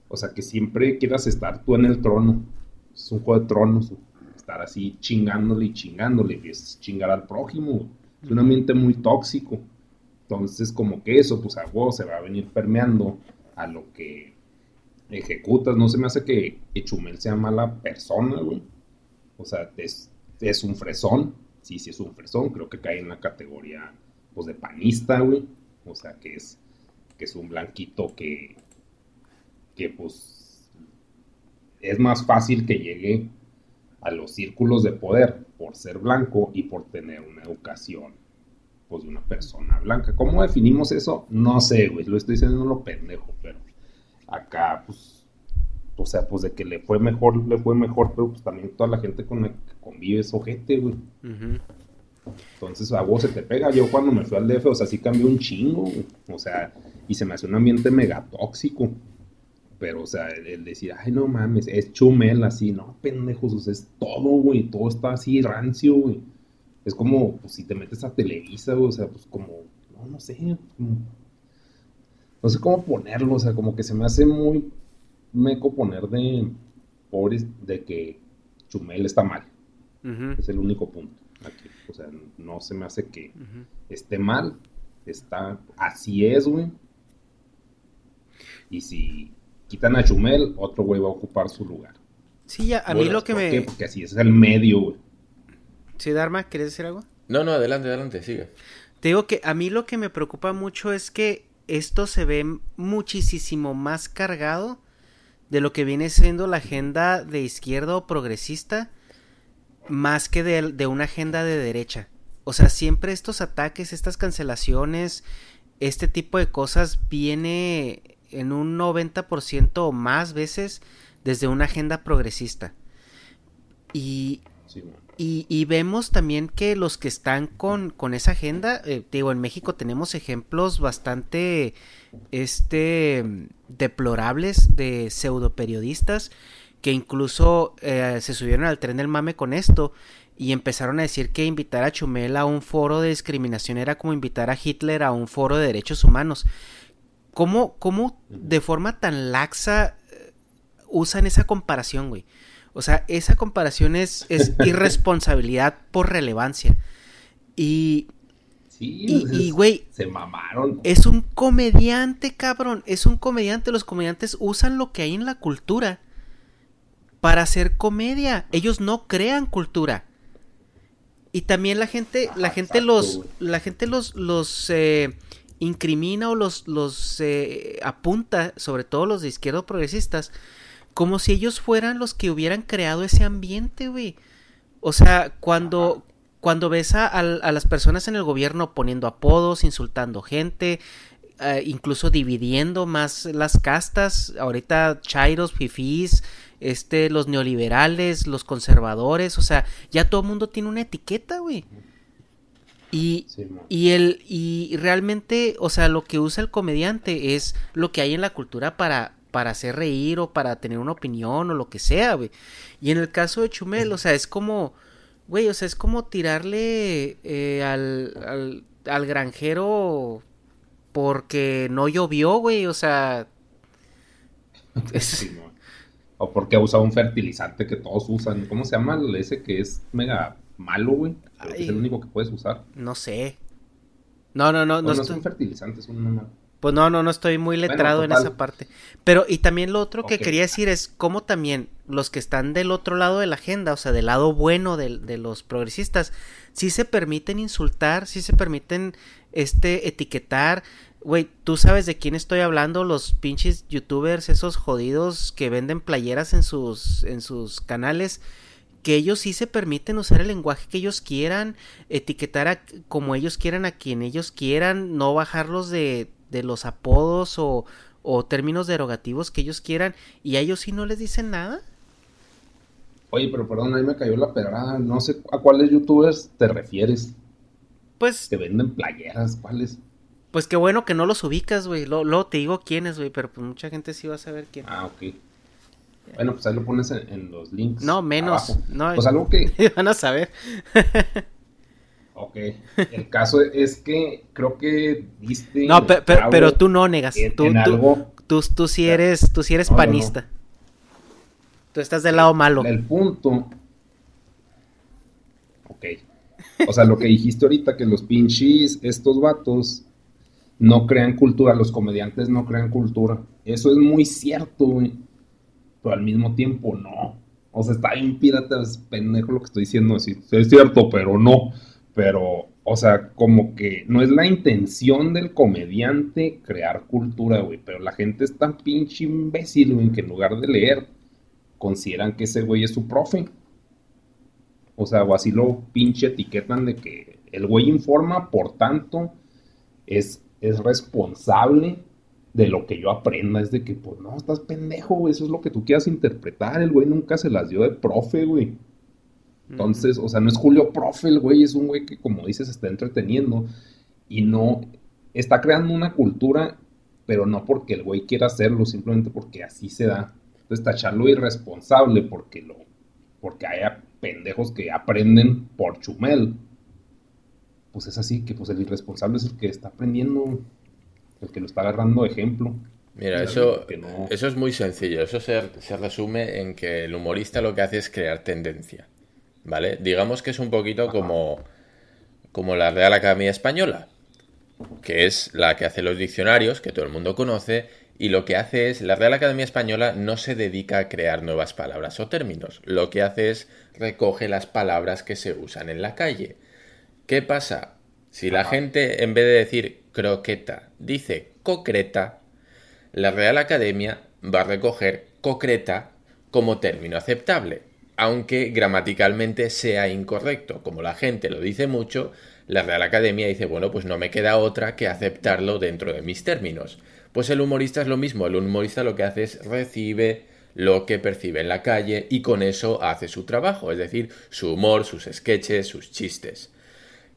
O sea, que siempre quieras estar tú en el trono. Es un juego de tronos, güey estar así chingándole y chingándole, y es chingar al prójimo. Es un ambiente muy tóxico. Entonces, como que eso, pues a vos se va a venir permeando a lo que ejecutas. No se me hace que Chumel sea mala persona, güey. O sea, es, es un fresón. Sí, sí es un fresón. Creo que cae en la categoría, pues, de panista, güey. O sea, que es, que es un blanquito que, que, pues, es más fácil que llegue a los círculos de poder por ser blanco y por tener una educación pues de una persona blanca. ¿Cómo definimos eso? No sé, güey, lo estoy diciendo lo pendejo, pero acá pues o sea, pues de que le fue mejor, le fue mejor, pero pues también toda la gente con la que convive es ojete, güey. Entonces a vos se te pega. Yo cuando me fui al DF, o sea, sí cambió un chingo, o sea, y se me hace un ambiente mega tóxico. Pero, o sea, el, decir, ay, no mames, es Chumel así, no, pendejos, o sea, es todo, güey, todo está así rancio, güey. Es como, pues, si te metes a Televisa, güey, o sea, pues, como, no, no sé, no sé cómo ponerlo, o sea, como que se me hace muy meco poner de, pobres, de que Chumel está mal. Es el único punto aquí. O sea, no se me hace que esté mal. Está, así es, güey. Y si quitan a Chumel, otro güey va a ocupar su lugar. Sí, ya, a mí lo que me... Porque así es el medio, güey. Sí, Dharma, ¿quieres decir algo? No, no, adelante, adelante, sigue. Te digo que a mí lo que me preocupa mucho es que esto se ve muchísimo más cargado de lo que viene siendo la agenda de izquierda o progresista más que de, de una agenda de derecha. O sea, siempre estos ataques, estas cancelaciones, este tipo de cosas viene en un 90% o más veces desde una agenda progresista. Y, y, vemos también que los que están con, con esa agenda, eh, digo, en México tenemos ejemplos bastante este, deplorables de pseudo periodistas que incluso eh, se subieron al tren del mame con esto y empezaron a decir que invitar a Chumel a un foro de discriminación era como invitar a Hitler a un foro de derechos humanos. ¿Cómo, cómo de forma tan laxa eh, usan esa comparación, güey? O sea, esa comparación es, es irresponsabilidad por relevancia. Y. Sí, y, güey. Se mamaron. Es un comediante, cabrón. Es un comediante. Los comediantes usan lo que hay en la cultura para hacer comedia. Ellos no crean cultura. Y también la gente, la gente los, la gente los, los eh, incrimina o los, los eh, apunta, sobre todo los de izquierda progresistas, como si ellos fueran los que hubieran creado ese ambiente, güey. O sea, cuando, cuando ves a, las personas en el gobierno poniendo apodos, insultando gente, eh, incluso dividiendo más las castas, ahorita chairos, fifís, este, los neoliberales, los conservadores, o sea, ya todo el mundo tiene una etiqueta, güey. Y, y, el, y realmente, o sea, lo que usa el comediante es lo que hay en la cultura para, para hacer reír o para tener una opinión o lo que sea, güey. Y en el caso de Chumel, o sea, es como, güey, o sea, es como tirarle eh, al, al, granjero porque no llovió, güey, o sea... o porque ha usado un fertilizante que todos usan. ¿Cómo se llama ese que es mega malo, güey? es el único que puedes usar. No sé. No, no, no. No, es un fertilizante, es un... Pues no, no, no estoy muy letrado en esa parte. Pero, y también lo otro que quería decir es cómo también los que están del otro lado de la agenda, o sea, del lado bueno de, de los progresistas, sí se permiten insultar, sí se permiten este etiquetar. Güey, tú sabes de quién estoy hablando, los pinches youtubers, esos jodidos que venden playeras en sus, en sus canales que ellos sí se permiten usar el lenguaje que ellos quieran, etiquetar a, como ellos quieran a quien ellos quieran, no bajarlos de, de los apodos o, o términos derogativos que ellos quieran y a ellos sí no les dicen nada. Oye, pero perdón, ahí me cayó la pedrada. No sé a cuáles youtubers te refieres. Pues. Que venden playeras, ¿cuáles? Pues qué bueno que no los ubicas, güey. Luego, te digo quiénes, güey, pero pues mucha gente sí va a saber quién. Ah, ok. Bueno, pues ahí lo pones en, los links. No, menos. No, pues algo que. Van a saber. Ok, el caso es que creo que viste. No, pero, tú no negas. tú, tú, tú, sí eres, tú sí eres panista. Tú estás del lado malo. El punto. Ok. O sea, lo que dijiste ahorita, que los pinches, estos vatos, no crean cultura, los comediantes no crean cultura. Eso es muy cierto, güey. Pero al mismo tiempo no. O sea, está bien pirata, es pendejo lo que estoy diciendo. es cierto, pero no pero, o sea, como que no es la intención del comediante crear cultura, güey, pero la gente es tan pinche imbécil, güey, que en lugar de leer, consideran que ese güey es su profe. O sea, o así lo pinche etiquetan de que el güey informa, por tanto, es, es responsable de lo que yo aprenda. Es de que, pues no, estás pendejo, güey, eso es lo que tú quieras interpretar. El güey nunca se las dio de profe, güey. Entonces, o sea, no es Julio Profe el güey, es un güey que, como dices, está entreteniendo y no está creando una cultura pero no porque el güey quiera hacerlo, simplemente porque así se da. Entonces tacharlo irresponsable porque lo porque haya pendejos que aprenden por chumel. Pues es así que pues el irresponsable es el que está aprendiendo, el que lo está agarrando ejemplo. Mira, eso, eso es muy sencillo. Eso se, se, resume en que el humorista lo que hace es crear tendencia. ¿Vale? Digamos que es un poquito como, como la Real Academia Española, que es la que hace los diccionarios, que todo el mundo conoce, y lo que hace es, la Real Academia Española no se dedica a crear nuevas palabras o términos, lo que hace es recoge las palabras que se usan en la calle. ¿Qué pasa? Si la gente en vez de decir croqueta dice concreta, la Real Academia va a recoger concreta como término aceptable, aunque gramaticalmente sea incorrecto. Como la gente lo dice mucho, la Real Academia dice, bueno, pues no me queda otra que aceptarlo dentro de mis términos. Pues el humorista es lo mismo, el humorista lo que hace es recibe lo que percibe en la calle y con eso hace su trabajo, es decir, su humor, sus sketches, sus chistes.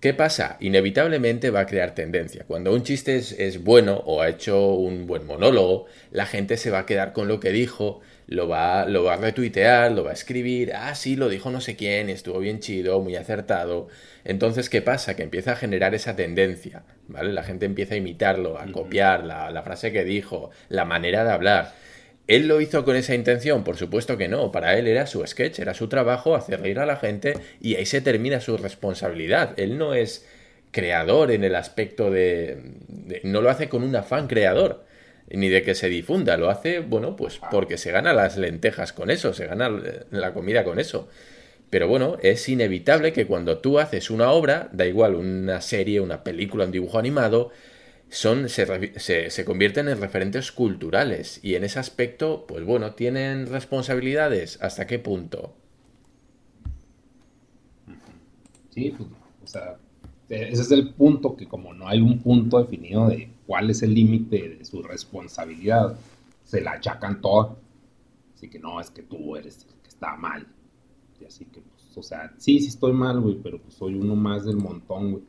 ¿Qué pasa? Inevitablemente va a crear tendencia. Cuando un chiste es, bueno o ha hecho un buen monólogo, la gente se va a quedar con lo que dijo, lo va, lo va a retuitear, lo va a escribir, ah, sí, lo dijo no sé quién, estuvo bien chido, muy acertado. Entonces, ¿qué pasa? Que empieza a generar esa tendencia, ¿vale? La gente empieza a imitarlo, a copiar la, frase que dijo, la manera de hablar. ¿Él lo hizo con esa intención? Por supuesto que no. Para él era su sketch, era su trabajo hacer reír a la gente y ahí se termina su responsabilidad. Él no es creador en el aspecto de, no lo hace con un afán creador ni de que se difunda, lo hace, bueno, pues porque se gana las lentejas con eso, se gana la comida con eso. Pero bueno, es inevitable que cuando tú haces una obra, da igual una serie, una película, un dibujo animado, son, se, se, convierten en referentes culturales y en ese aspecto, pues bueno, tienen responsabilidades. ¿Hasta qué punto? Sí, pues, o sea, ese es el punto que como no hay un punto definido de cuál es el límite de su responsabilidad, se la achacan toda. Así que no, es que tú eres el que está mal así que, pues, o sea, sí, sí estoy mal, güey, pero pues soy uno más del montón, güey.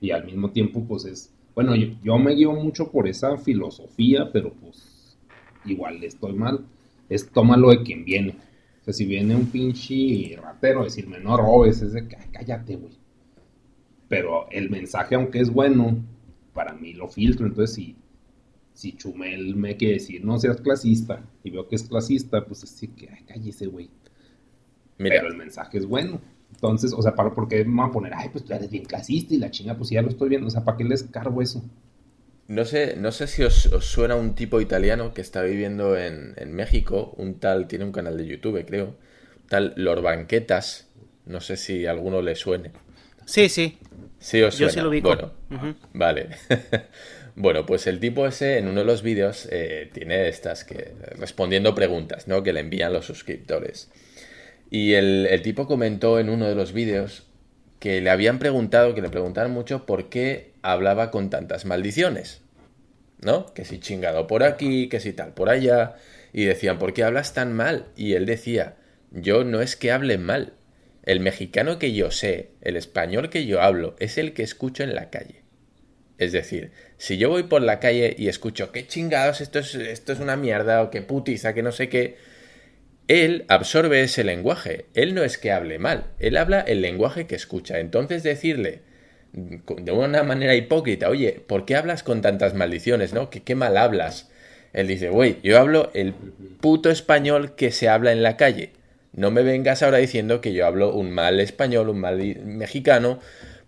Y al mismo tiempo, pues es, bueno, yo, me guío mucho por esa filosofía, pero pues igual estoy mal. Es tómalo de quien viene. O sea, si viene un pinche ratero decirme no robes, es de que cállate, güey. Pero el mensaje, aunque es bueno, para mí lo filtro. Entonces, si, si Chumel me quiere decir no seas clasista y veo que es clasista, pues así que ay, cállese, güey. Pero el mensaje es bueno. Entonces, o sea, ¿para, ¿por qué me van a poner, ay, pues tú eres bien clasista y la chinga, pues ya lo estoy viendo? O sea, ¿para qué les cargo eso? No sé, no sé si os, suena un tipo italiano que está viviendo en, México, un tal, tiene un canal de YouTube, creo, tal Lord Banquetas, no sé si a alguno le suene. Sí, sí. Sí, os suena. Yo sí lo vi. Bueno, vale. bueno, pues el tipo ese en uno de los vídeos eh, tiene estas que respondiendo preguntas, ¿no? Que le envían los suscriptores. Y el, tipo comentó en uno de los vídeos que le habían preguntado, que le preguntaron mucho por qué hablaba con tantas maldiciones. ¿No? Que si chingado por aquí, que si tal por allá. Y decían, ¿por qué hablas tan mal? Y él decía, yo no es que hable mal. El mexicano que yo sé, el español que yo hablo, es el que escucho en la calle. Es decir, si yo voy por la calle y escucho, qué chingados, esto es, esto es una mierda, o qué putiza, que no sé qué, él absorbe ese lenguaje. Él no es que hable mal, él habla el lenguaje que escucha. Entonces decirle de una manera hipócrita, oye, ¿por qué hablas con tantas maldiciones, no? ¿Qué, qué mal hablas? Él dice, güey, yo hablo el puto español que se habla en la calle. No me vengas ahora diciendo que yo hablo un mal español, un mal mexicano,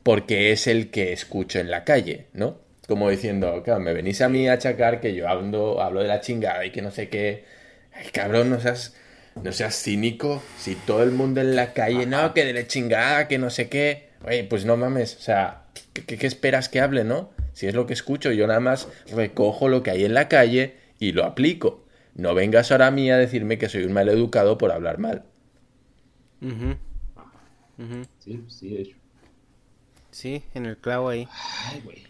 porque es el que escucho en la calle, ¿no? Como diciendo, claro, me venís a mí a achacar que yo hablo, de la chingada y que no sé qué. Ay, cabrón, no seas no seas cínico. Si todo el mundo en la calle, no, que de la chingada, que no sé qué. Oye, pues no mames, o sea, ¿qué, esperas que hable, no? Si es lo que escucho, yo nada más recojo lo que hay en la calle y lo aplico. No vengas ahora a mí a decirme que soy un mal educado por hablar mal. Sí, sí, de hecho. Sí, en el clavo ahí. Ay, güey.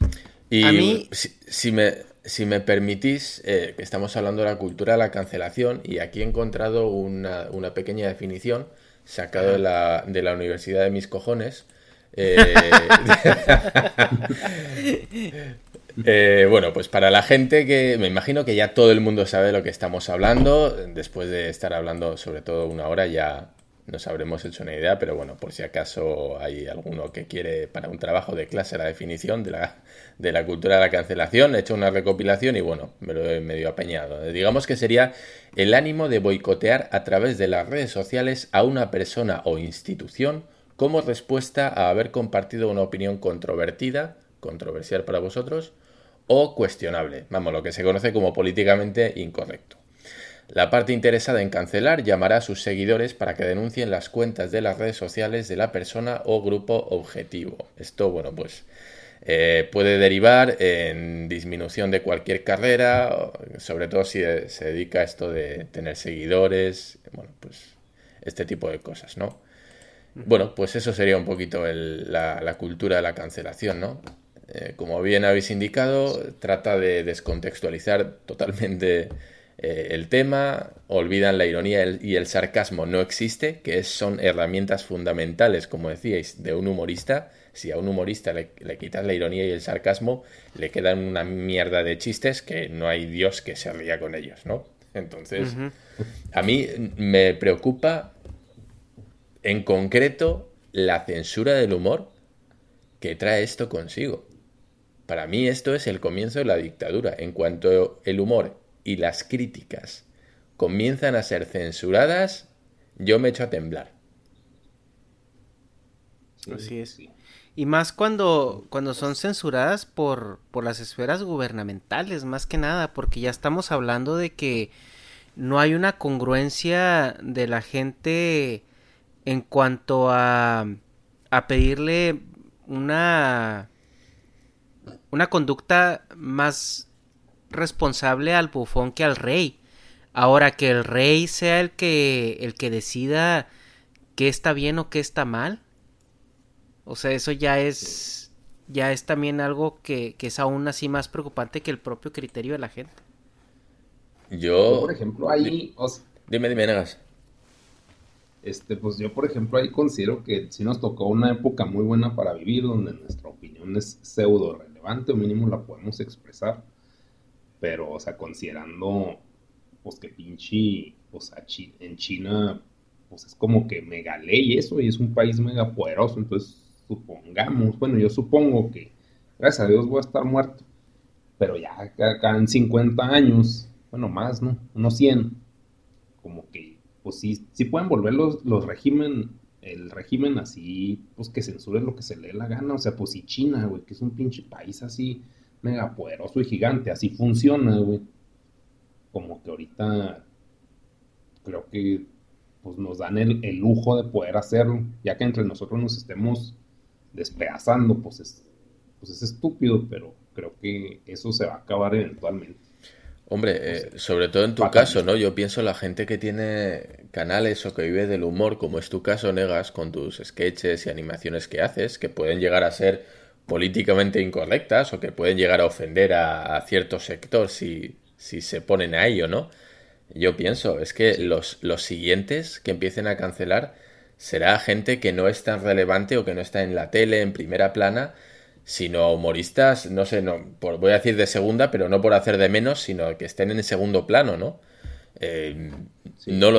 Y a mí... si me, si me permitís, eh, estamos hablando de la cultura de la cancelación y aquí he encontrado una, pequeña definición sacada de la, de la Universidad de mis cojones. Eh, Eh, bueno, pues para la gente que me imagino que ya todo el mundo sabe de lo que estamos hablando, después de estar hablando sobre todo una hora ya nos habremos hecho una idea, pero bueno, por si acaso hay alguno que quiere para un trabajo de clase la definición de la, de la cultura de la cancelación, he hecho una recopilación y bueno, me lo he medio apañado. Digamos que sería el ánimo de boicotear a través de las redes sociales a una persona o institución como respuesta a haber compartido una opinión controvertida, controversial para vosotros, o cuestionable, vamos, lo que se conoce como políticamente incorrecto. La parte interesada en cancelar llamará a sus seguidores para que denuncien las cuentas de las redes sociales de la persona o grupo objetivo. Esto, bueno, pues eh, puede derivar en disminución de cualquier carrera, sobre todo si se dedica a esto de tener seguidores, bueno, pues este tipo de cosas, ¿no? Bueno, pues eso sería un poquito la, cultura de la cancelación, ¿no? Eh, como bien habéis indicado, trata de descontextualizar totalmente eh, el tema, olvidan la ironía y el sarcasmo no existe, que son herramientas fundamentales, como decíais, de un humorista. Si a un humorista le, quitas la ironía y el sarcasmo, le quedan una mierda de chistes que no hay Dios que se ría con ellos, ¿no? Entonces, a mí me preocupa en concreto la censura del humor que trae esto consigo. Para mí esto es el comienzo de la dictadura. En cuanto el humor y las críticas comienzan a ser censuradas, yo me echo a temblar. Así es. Y más cuando, cuando son censuradas por, por las esferas gubernamentales, más que nada, porque ya estamos hablando de que no hay una congruencia de la gente en cuanto a, a pedirle una, una conducta más responsable al bufón que al rey. Ahora que el rey sea el que el que decida qué está bien o qué está mal. O sea, eso ya es ya es también algo que, que es aún así más preocupante que el propio criterio de la gente. Yo, por ejemplo, ahí dime, dime, Negas. Este, pues yo, por ejemplo, ahí considero que sí nos tocó una época muy buena para vivir, donde nuestra opinión es pseudo relevante, o mínimo la podemos expresar. Pero, o sea, considerando, pues que pinche, o sea, en China, pues es como que mega ley eso, y es un país mega poderoso. Entonces, supongamos, bueno, yo supongo que, gracias a Dios, voy a estar muerto. Pero ya acá en 50 años, bueno, más, ¿no? Unos 100, como que pues sí, sí pueden volver los, los régimen, el régimen así, pues que censure lo que se le dé la gana. O sea, pues si China, güey, que es un pinche país así mega poderoso y gigante, así funciona, güey. Como que ahorita creo que pues nos dan el, el, lujo de poder hacerlo, ya que entre nosotros nos estemos despedazando, pues es, pues es estúpido, pero creo que eso se va a acabar eventualmente. Hombre, eh, sobre todo en tu caso, ¿no? Yo pienso la gente que tiene canales o que vive del humor, como es tu caso, Negas, con tus sketches y animaciones que haces, que pueden llegar a ser políticamente incorrectas o que pueden llegar a ofender a, cierto sector si, si se ponen a ello, ¿no? Yo pienso, es que los, los siguientes que empiecen a cancelar será gente que no es tan relevante o que no está en la tele, en primera plana, sino humoristas, no sé, no, por, voy a decir de segunda, pero no por hacer de menos, sino que estén en segundo plano, ¿no? Eh, no lo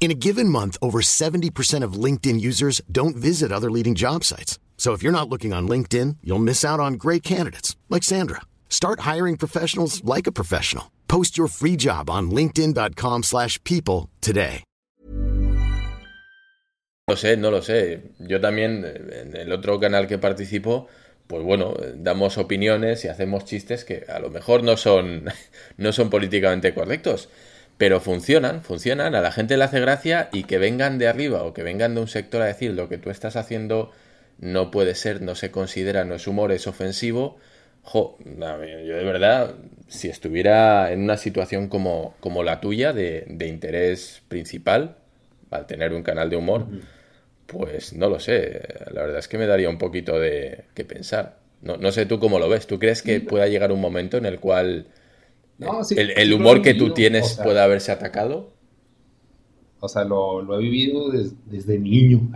In a given month, over 70% of LinkedIn users don't visit other leading job sites. So if you're not looking on LinkedIn, you'll miss out on great candidates like Sandra. Start hiring professionals like a professional. Post your free job on linkedin.com/people today. No sé, no lo sé. Yo también en el otro canal que participo pues bueno, damos opiniones y hacemos chistes que a lo mejor no son, no son políticamente correctos, pero funcionan, funcionan, a la gente le hace gracia y que vengan de arriba o que vengan de un sector a decir lo que tú estás haciendo no puede ser, no se considera, no es humor, es ofensivo. Jo, yo de verdad, si estuviera en una situación como, como la tuya, de, de interés principal, al tener un canal de humor, pues no lo sé, la verdad es que me daría un poquito de que pensar. No, no sé tú cómo lo ves, ¿tú crees que pueda llegar un momento en el cual el, humor que tú tienes pueda haberse atacado? O sea, lo, he vivido desde niño.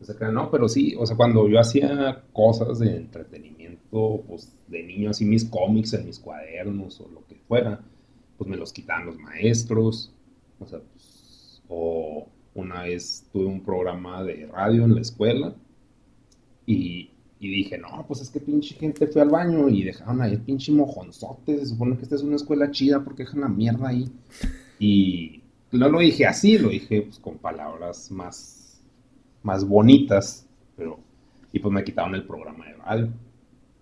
O sea, no, pero sí, o sea, cuando yo hacía cosas de entretenimiento, pues de niño, así mis cómics en mis cuadernos o lo que fuera, pues me los quitaban los maestros, o sea, pues, o una vez tuve un programa de radio en la escuela y, dije, no, pues es que pinche gente fue al baño y dejaron ahí pinche mojonzote. Se supone que esta es una escuela chida porque dejan la mierda ahí. Y no lo dije así, lo dije pues, con palabras más, más bonitas, pero. Y pues me quitaron el programa de radio.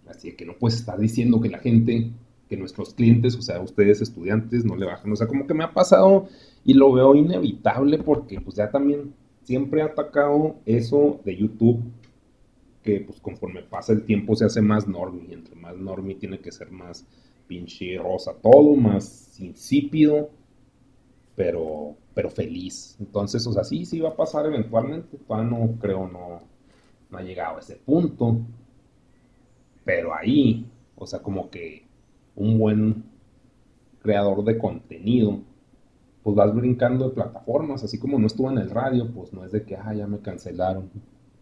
Así que no puedes estar diciendo que la gente, que nuestros clientes, o sea, ustedes estudiantes, no le bajan. O sea, como que me ha pasado y lo veo inevitable porque pues ya también siempre he atacado eso de YouTube, que pues conforme pasa el tiempo se hace más normie, entre más normie tiene que ser más pinche rosa todo, más insípido, pero, pero feliz. Entonces, o sea, sí, sí va a pasar eventualmente, todavía no creo, no, no ha llegado a ese punto, pero ahí, o sea, como que un buen creador de contenido, pues vas brincando de plataformas, así como no estuvo en el radio, pues no es de que, ah, ya me cancelaron,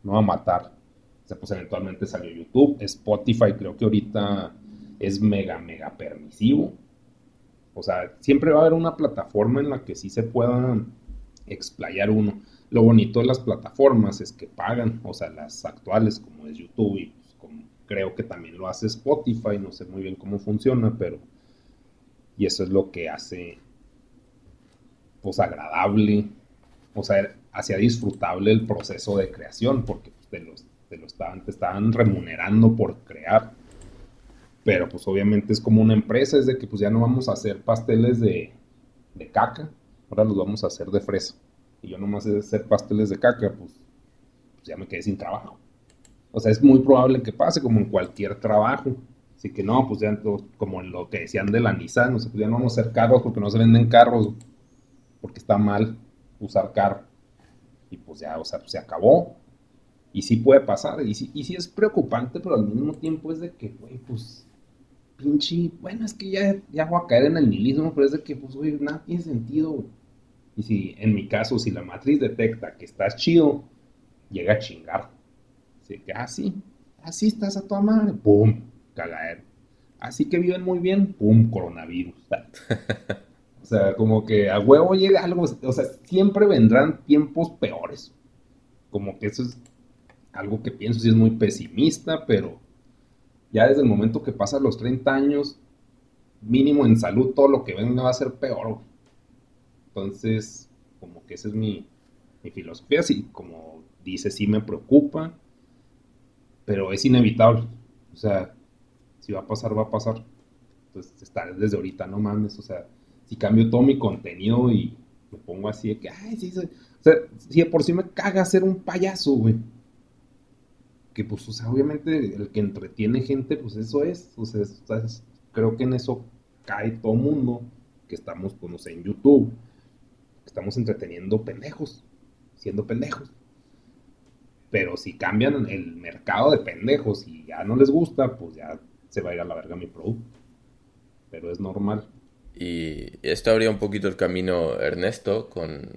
no va a matar. O sea, pues eventualmente salió YouTube, Spotify creo que ahorita es mega, mega permisivo. O sea, siempre va a haber una plataforma en la que sí se pueda explayar uno. Lo bonito de las plataformas es que pagan, o sea, las actuales como es YouTube y pues, creo que también lo hace Spotify, no sé muy bien cómo funciona, pero... Y eso es lo que hace pues agradable, o sea, hacía disfrutable el proceso de creación, porque pues, te, los, te, lo estaban, te estaban remunerando por crear. Pero pues obviamente es como una empresa, es de que pues ya no vamos a hacer pasteles de, de caca, ahora los vamos a hacer de fresa. Y yo nomás de hacer pasteles de caca, pues, pues ya me quedé sin trabajo. O sea, es muy probable que pase como en cualquier trabajo. Así que no, pues ya como en lo que decían de la Nissan, o sea, pues ya no vamos a hacer carros porque no se venden carros porque está mal usar carro. Y pues ya, o sea, se acabó. Y sí puede pasar, y sí, y sí es preocupante, pero al mismo tiempo es de que, güey, pues, pinche, bueno, es que ya, ya voy a caer en el nihilismo, pero es de que, pues, güey, nada tiene sentido. Y si, en mi caso, si la matriz detecta que estás chido, llega a chingar. Así que, así, ah, así estás a tu madre, pum, cagadero. Así que viven muy bien, pum, coronavirus. O sea, como que a huevo llega algo, o sea, siempre vendrán tiempos peores. Como que eso es algo que pienso si es muy pesimista, pero ya desde el momento que pasan los 30 años, mínimo en salud, todo lo que venga va a ser peor. Entonces, como que esa es mi, mi filosofía, así como dice, sí me preocupa, pero es inevitable. O sea, si va a pasar, va a pasar. Entonces, estar desde ahorita, no mames, o sea, si cambio todo mi contenido y me pongo así de que, ay, sí, o sea, si de por sí me caga ser un payaso, güey. Que pues, o sea, obviamente el que entretiene gente, pues eso es, o sea, creo que en eso cae todo mundo, que estamos, pues, no sé, en YouTube, estamos entreteniendo pendejos, siendo pendejos. Pero si cambian el mercado de pendejos y ya no les gusta, pues ya se va a ir a la verga mi producto. Pero es normal. Y esto abría un poquito el camino, Ernesto, con,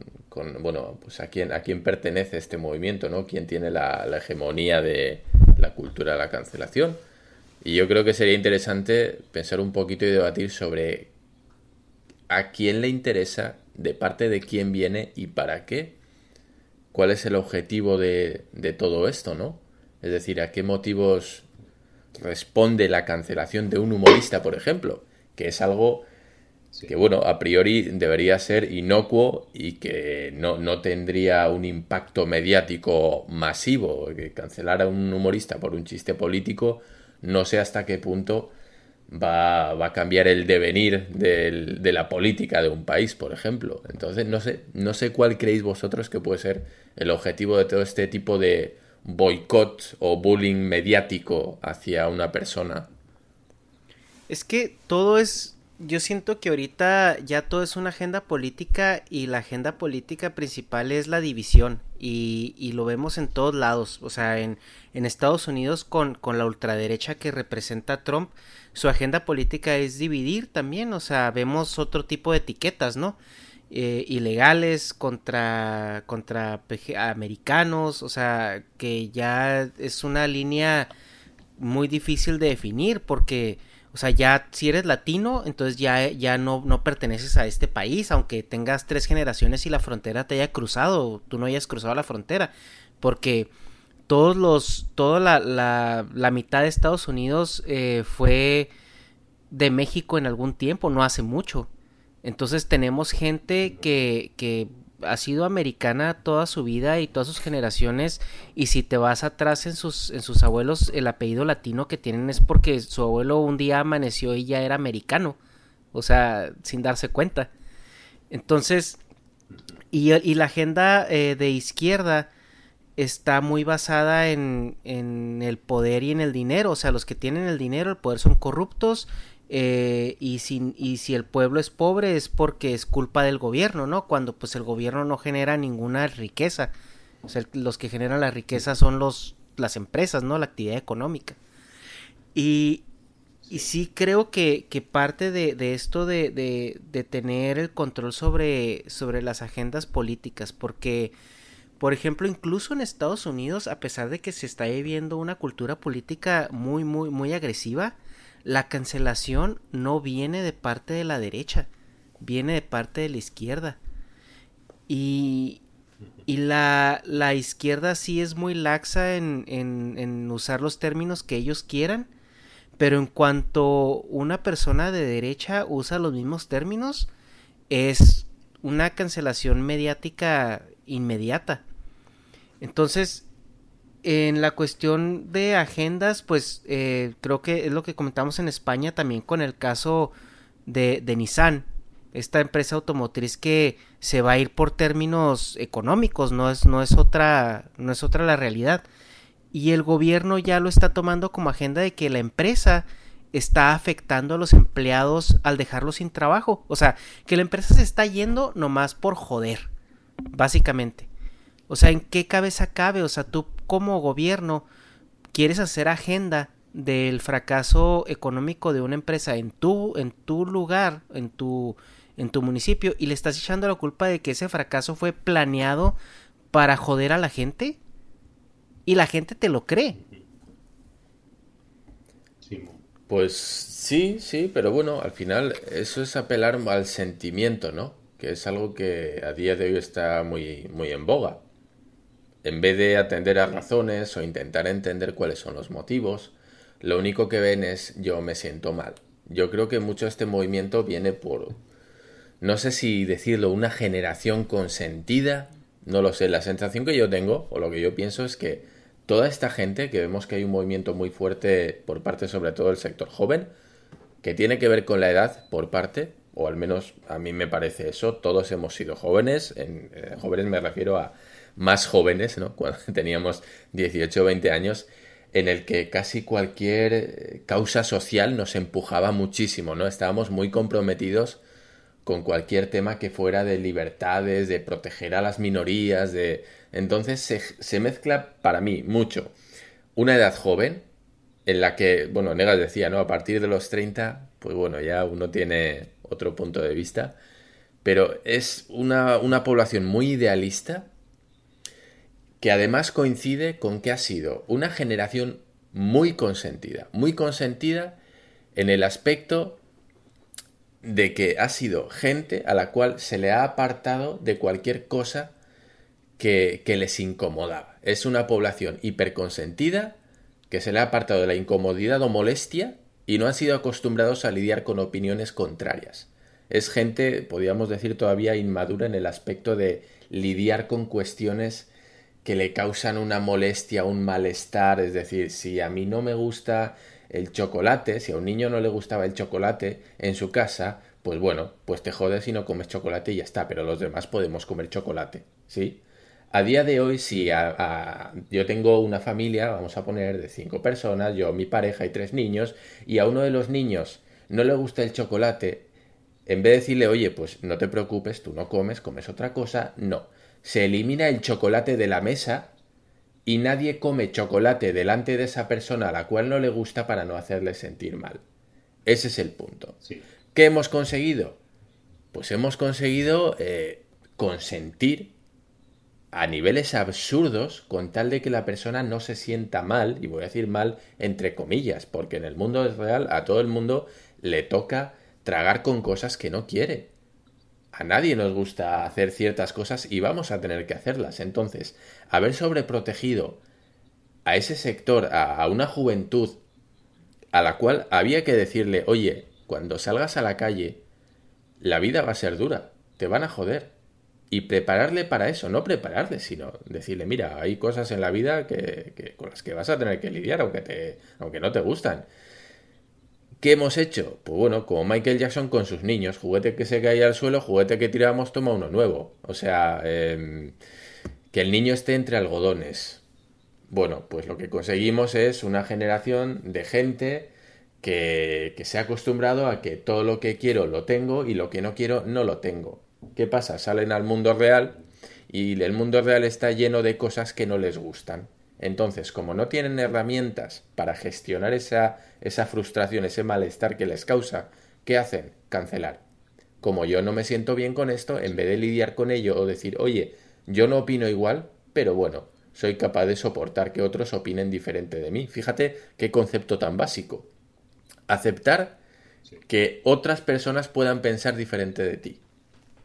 bueno, pues a quién, a quién pertenece este movimiento, ¿no? ¿Quién tiene la, hegemonía de la cultura de la cancelación? Y yo creo que sería interesante pensar un poquito y debatir sobre a quién le interesa, de parte de quién viene y para qué. ¿Cuál es el objetivo de, de todo esto, no? Es decir, ¿a qué motivos responde la cancelación de un humorista, por ejemplo? Que es algo que bueno, a priori debería ser inocuo y que no, no, tendría un impacto mediático masivo. Que cancelar a un humorista por un chiste político no sé hasta qué punto va, a cambiar el devenir de la política de un país, por ejemplo. Entonces, no sé, no sé cuál creéis vosotros que puede ser el objetivo de todo este tipo de boicot o bullying mediático hacia una persona. Es que todo es yo siento que ahorita ya todo es una agenda política y la agenda política principal es la división y, y lo vemos en todos lados, o sea, en, en Estados Unidos con, con, la ultraderecha que representa Trump, su agenda política es dividir también, o sea, vemos otro tipo de etiquetas, ¿no? Eh, ilegales contra, contra americanos, o sea, que ya es una línea muy difícil de definir porque o sea, ya si eres latino, entonces ya, ya no, no perteneces a este país, aunque tengas tres generaciones y la frontera te haya cruzado, tú no hayas cruzado la frontera, porque todos los, toda la, la, mitad de Estados Unidos eh, fue de México en algún tiempo, no hace mucho. Entonces tenemos gente que, que ha sido americana toda su vida y todas sus generaciones y si te vas atrás en sus en sus abuelos el apellido latino que tienen es porque su abuelo un día amaneció y ya era americano o sea sin darse cuenta. Entonces y, y la agenda eh, de izquierda está muy basada en, en el poder y en el dinero o sea los que tienen el dinero el poder son corruptos eh, y, si, y si el pueblo es pobre es porque es culpa del gobierno, ¿no? Cuando pues el gobierno no genera ninguna riqueza. Los que generan la riqueza son los, las empresas, ¿no? La actividad económica. Y, y sí creo que, que parte de, de esto de, de, de, tener el control sobre, sobre las agendas políticas, porque, por ejemplo, incluso en Estados Unidos, a pesar de que se está viviendo una cultura política muy, muy, muy agresiva, la cancelación no viene de parte de la derecha, viene de parte de la izquierda. Y, y la, la izquierda sí es muy laxa en, en, en usar los términos que ellos quieran, pero en cuanto una persona de derecha usa los mismos términos, es una cancelación mediática inmediata. Entonces, en la cuestión de agendas, pues eh, creo que es lo que comentamos en España también con el caso de, Nissan, esta empresa automotriz que se va a ir por términos económicos, no es, no es otra, no es otra la realidad. Y el gobierno ya lo está tomando como agenda de que la empresa está afectando a los empleados al dejarlos sin trabajo. O sea, que la empresa se está yendo nomás por joder, básicamente. O sea, ¿en qué cabeza cabe? O sea, tú como gobierno quieres hacer agenda del fracaso económico de una empresa en tu, en tu lugar, en tu, en tu municipio, y le estás echando la culpa de que ese fracaso fue planeado para joder a la gente, y la gente te lo cree. Pues sí, sí, pero bueno, al final eso es apelar al sentimiento, ¿no? Que es algo que a día de hoy está muy, muy en boga en vez de atender a razones o intentar entender cuáles son los motivos, lo único que ven es yo me siento mal. Yo creo que mucho este movimiento viene por, no sé si decirlo, una generación consentida, no lo sé, la sensación que yo tengo, o lo que yo pienso es que toda esta gente, que vemos que hay un movimiento muy fuerte por parte sobre todo del sector joven, que tiene que ver con la edad por parte, o al menos a mí me parece eso, todos hemos sido jóvenes, en eh, jóvenes me refiero a más jóvenes, ¿no? Cuando teníamos 18 o 20 años, en el que casi cualquier eh, causa social nos empujaba muchísimo, ¿no? Estábamos muy comprometidos con cualquier tema que fuera de libertades, de proteger a las minorías, de... Entonces se, mezcla para mí mucho una edad joven, en la que, bueno, Negas decía, ¿no? A partir de los 30, pues bueno, ya uno tiene otro punto de vista, pero es una, una población muy idealista, que además coincide con que ha sido una generación muy consentida, muy consentida en el aspecto de que ha sido gente a la cual se le ha apartado de cualquier cosa que, les incomodaba. Es una población hiperconsentida que se le ha apartado de la incomodidad o molestia y no han sido acostumbrados a lidiar con opiniones contrarias. Es gente, podríamos decir, todavía inmadura en el aspecto de lidiar con cuestiones que le causan una molestia, un malestar, es decir, si a mí no me gusta el chocolate, si a un niño no le gustaba el chocolate en su casa, pues bueno, pues te jodes y no comes chocolate y ya está, pero los demás podemos comer chocolate, ¿sí? A día de hoy, si yo tengo una familia, vamos a poner, de cinco personas, yo, mi pareja y tres niños, y a uno de los niños no le gusta el chocolate, en vez de decirle, oye, pues no te preocupes, tú no comes, comes otra cosa, no. Se elimina el chocolate de la mesa y nadie come chocolate delante de esa persona a la cual no le gusta para no hacerle sentir mal. Ese es el punto. ¿Qué hemos conseguido? Pues hemos conseguido eh, consentir a niveles absurdos con tal de que la persona no se sienta mal, y voy a decir mal entre comillas, porque en el mundo real a todo el mundo le toca tragar con cosas que no quiere. A nadie nos gusta hacer ciertas cosas y vamos a tener que hacerlas. Entonces, haber sobreprotegido a ese sector, a, una juventud a la cual había que decirle, oye, cuando salgas a la calle, la vida va a ser dura, te van a joder. Y prepararle para eso, no prepararle, sino decirle, mira, hay cosas en la vida que, con las que vas a tener que lidiar, aunque, te, aunque no te gustan. ¿Qué hemos hecho? Pues bueno, como Michael Jackson con sus niños, juguete que se caía al suelo, juguete que tirábamos, toma uno nuevo. O sea, em, que el niño esté entre algodones. Bueno, pues lo que conseguimos es una generación de gente que, que se ha acostumbrado a que todo lo que quiero lo tengo y lo que no quiero no lo tengo. ¿Qué pasa? Salen al mundo real y el mundo real está lleno de cosas que no les gustan. Entonces, como no tienen herramientas para gestionar esa, esa frustración, ese malestar que les causa, ¿qué hacen? Cancelar. Como yo no me siento bien con esto, en vez de lidiar con ello o decir, oye, yo no opino igual, pero bueno, soy capaz de soportar que otros opinen diferente de mí. Fíjate qué concepto tan básico. Aceptar que otras personas puedan pensar diferente de ti.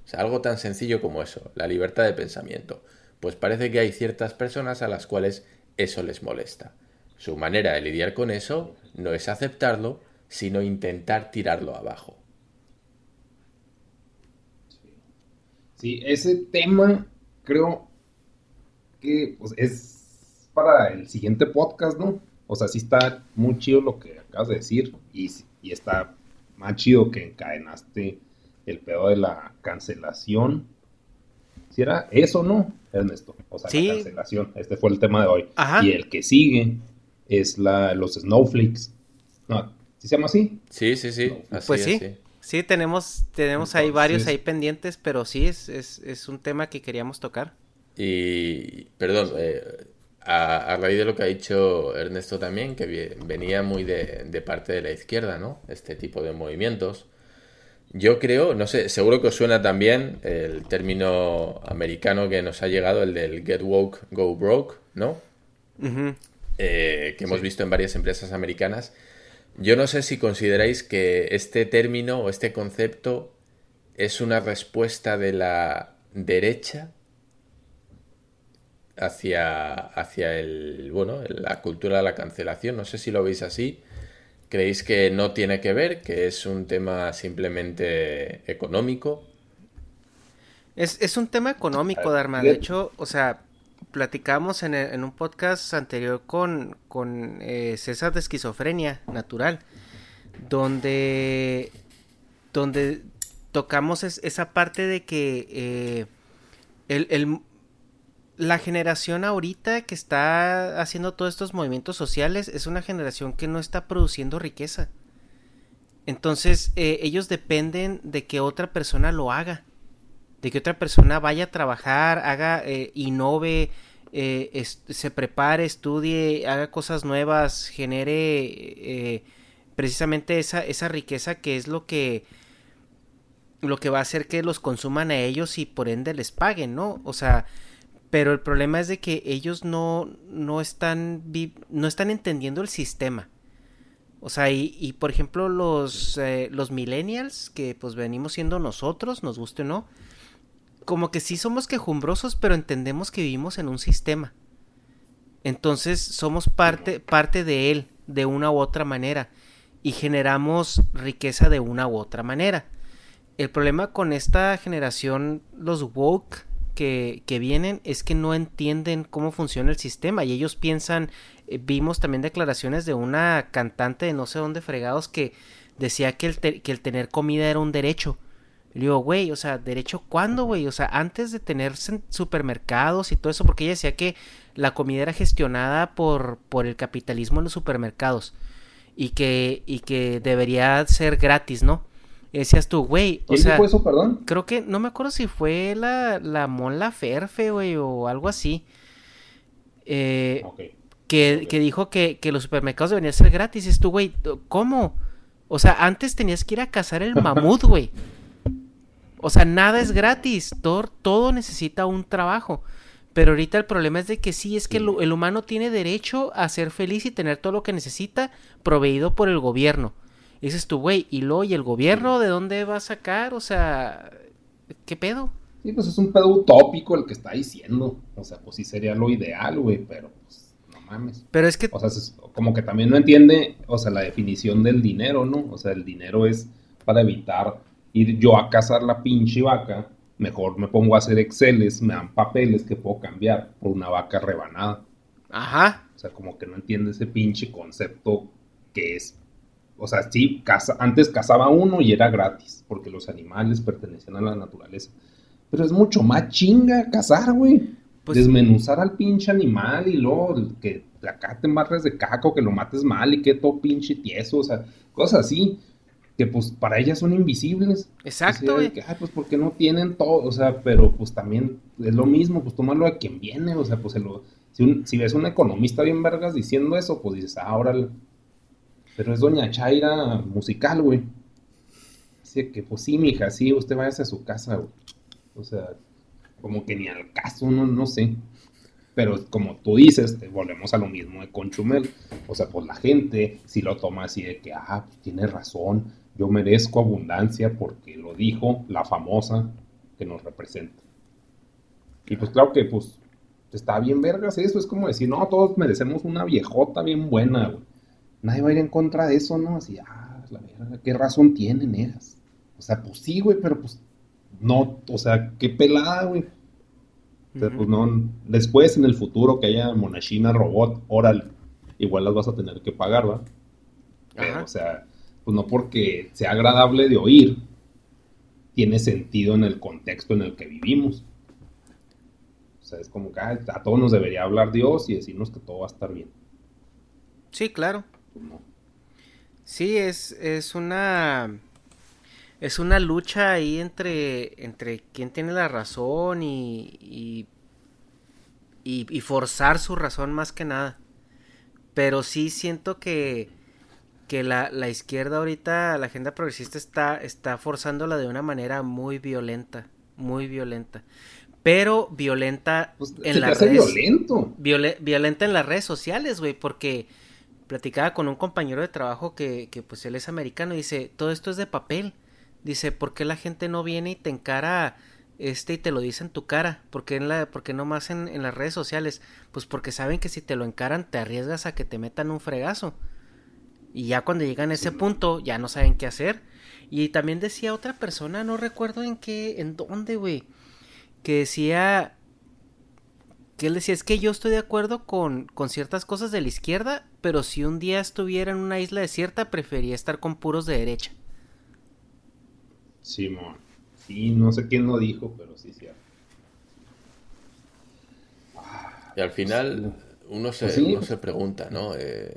O sea, algo tan sencillo como eso, la libertad de pensamiento. Pues parece que hay ciertas personas a las cuales eso les molesta. Su manera de lidiar con eso no es aceptarlo, sino intentar tirarlo abajo. Sí, ese tema creo que pues, es para el siguiente podcast, ¿no? O sea, sí está muy chido lo que acabas de decir y, y está más chido que encadenaste el pedo de la cancelación si era eso, ¿no, Ernesto? O sea, la cancelación. Este fue el tema de hoy. Y el que sigue es la, los snowflakes. No, ¿sí se llama así? Sí, sí, sí. pues sí. Sí, tenemos, tenemos ahí varios ahí pendientes, pero sí, es, es, un tema que queríamos tocar. Y, perdón, eh, a, raíz de lo que ha dicho Ernesto también, que venía muy de, de parte de la izquierda, ¿no? Este tipo de movimientos. Yo creo, no sé, seguro que os suena también el término americano que nos ha llegado, el del get woke, go broke, ¿no? Eh, que hemos visto en varias empresas americanas. Yo no sé si consideráis que este término o este concepto es una respuesta de la derecha hacia, hacia el, bueno, la cultura de la cancelación. No sé si lo veis así ¿Creéis que no tiene que ver, que es un tema simplemente económico? Es, un tema económico, Dharma. De hecho, o sea, platicamos en, un podcast anterior con, con eh, César de Esquizofrenia Natural, donde, donde tocamos esa parte de que eh, el, la generación ahorita que está haciendo todos estos movimientos sociales es una generación que no está produciendo riqueza. Entonces eh, ellos dependen de que otra persona lo haga, de que otra persona vaya a trabajar, haga, eh, innove, eh, se prepare, estudie, haga cosas nuevas, genere precisamente esa, esa riqueza que es lo que lo que va a hacer que los consuman a ellos y por ende les paguen, ¿no? O sea, pero el problema es de que ellos no, no, están, no están entendiendo el sistema. O sea, y, por ejemplo los, eh, los millennials, que pues venimos siendo nosotros, nos guste o no, como que sí somos quejumbrosos, pero entendemos que vivimos en un sistema. Entonces somos parte, parte de él, de una u otra manera, y generamos riqueza de una u otra manera. El problema con esta generación, los woke, que, vienen es que no entienden cómo funciona el sistema y ellos piensan, eh, vimos también declaraciones de una cantante de no sé dónde fregados que decía que el, que el tener comida era un derecho. Y digo, güey, o sea, ¿derecho cuándo, güey? O sea, antes de tener supermercados y todo eso, porque ella decía que la comida era gestionada por, por el capitalismo en los supermercados y que, y que debería ser gratis, ¿no? Y decías tú, güey, o sea... fue eso, perdón? Creo que, no me acuerdo si fue la, la Mon Ferfe, güey, o algo así. Eh, que, que, dijo que, que, los supermercados deberían ser gratis. Y tú, güey, ¿cómo? O sea, antes tenías que ir a cazar el mamut, güey. O sea, nada es gratis. Todo, todo necesita un trabajo. Pero ahorita el problema es de que sí, es que el, el, humano tiene derecho a ser feliz y tener todo lo que necesita proveído por el gobierno. Y dices tú, güey, ¿y lo y el gobierno de dónde va a sacar? O sea, ¿qué pedo? Sí, pues es un pedo utópico el que está diciendo. O sea, pues sí sería lo ideal, güey, pero pues no mames. Pero es que... O sea, es como que también no entiende, o sea, la definición del dinero, ¿no? O sea, el dinero es para evitar ir yo a cazar la pinche vaca. Mejor me pongo a hacer Exceles, me dan papeles que puedo cambiar por una vaca rebanada. Ajá. O sea, como que no entiende ese pinche concepto que es o sea, sí, antes cazaba uno y era gratis, porque los animales pertenecían a la naturaleza. Pero es mucho más chinga cazar, güey. Pues, Desmenuzar al pinche animal y luego que acá te embarres de caco, que lo mates mal y que todo pinche tieso, o sea, cosas así. Que pues para ellas son invisibles. Exacto, güey. Ay, pues porque no tienen todo, o sea, pero pues también es lo mismo, pues tómalo a quien viene, o sea, pues si, si ves un economista bien vergas diciendo eso, pues dices, ah, ahora pero es Doña Chaira musical, güey. Así que, pues sí, mija, sí, usted vaya a su casa, güey. O sea, como que ni al caso, no, no sé. Pero como tú dices, volvemos a lo mismo de Conchumel. O sea, pues la gente si lo toma así de que, ah, pues tiene razón, yo merezco abundancia porque lo dijo la famosa que nos representa. Y pues claro que, pues, está bien vergas eso. Es como decir, no, todos merecemos una viejota bien buena, güey nadie va a ir en contra de eso, ¿no? Así, ah, la verdad, ¿qué razón tienen ellas? O sea, pues sí, güey, pero pues no, o sea, qué pelada, güey. O sea, pues no, después en el futuro que haya monachina robot, órale, igual las vas a tener que pagar, ¿va? Pero, o sea, pues no porque sea agradable de oír, tiene sentido en el contexto en el que vivimos. O sea, es como que a todos nos debería hablar Dios y decirnos que todo va a estar bien. Sí, claro. Sí, es, es una es una lucha ahí entre, entre quién tiene la razón y, y, y, forzar su razón más que nada. Pero sí siento que, que la, la, izquierda ahorita, la agenda progresista está, está forzándola de una manera muy violenta, muy violenta. Pero violenta pues, en las redes. violento. violenta en las redes sociales, güey, porque platicaba con un compañero de trabajo que, que pues él es americano y dice, todo esto es de papel. Dice, ¿por qué la gente no viene y te encara este y te lo dice en tu cara? ¿Por qué, en la, porque no más en, en las redes sociales? Pues porque saben que si te lo encaran te arriesgas a que te metan un fregazo. Y ya cuando llegan a ese punto ya no saben qué hacer. Y también decía otra persona, no recuerdo en qué, en dónde, güey, que decía que él decía, es que yo estoy de acuerdo con, con ciertas cosas de la izquierda, pero si un día estuviera en una isla desierta, prefería estar con puros de derecha. Sí, Sí, no sé quién lo dijo, pero sí, cierto. y al final uno se, pues se pregunta, ¿no? Eh,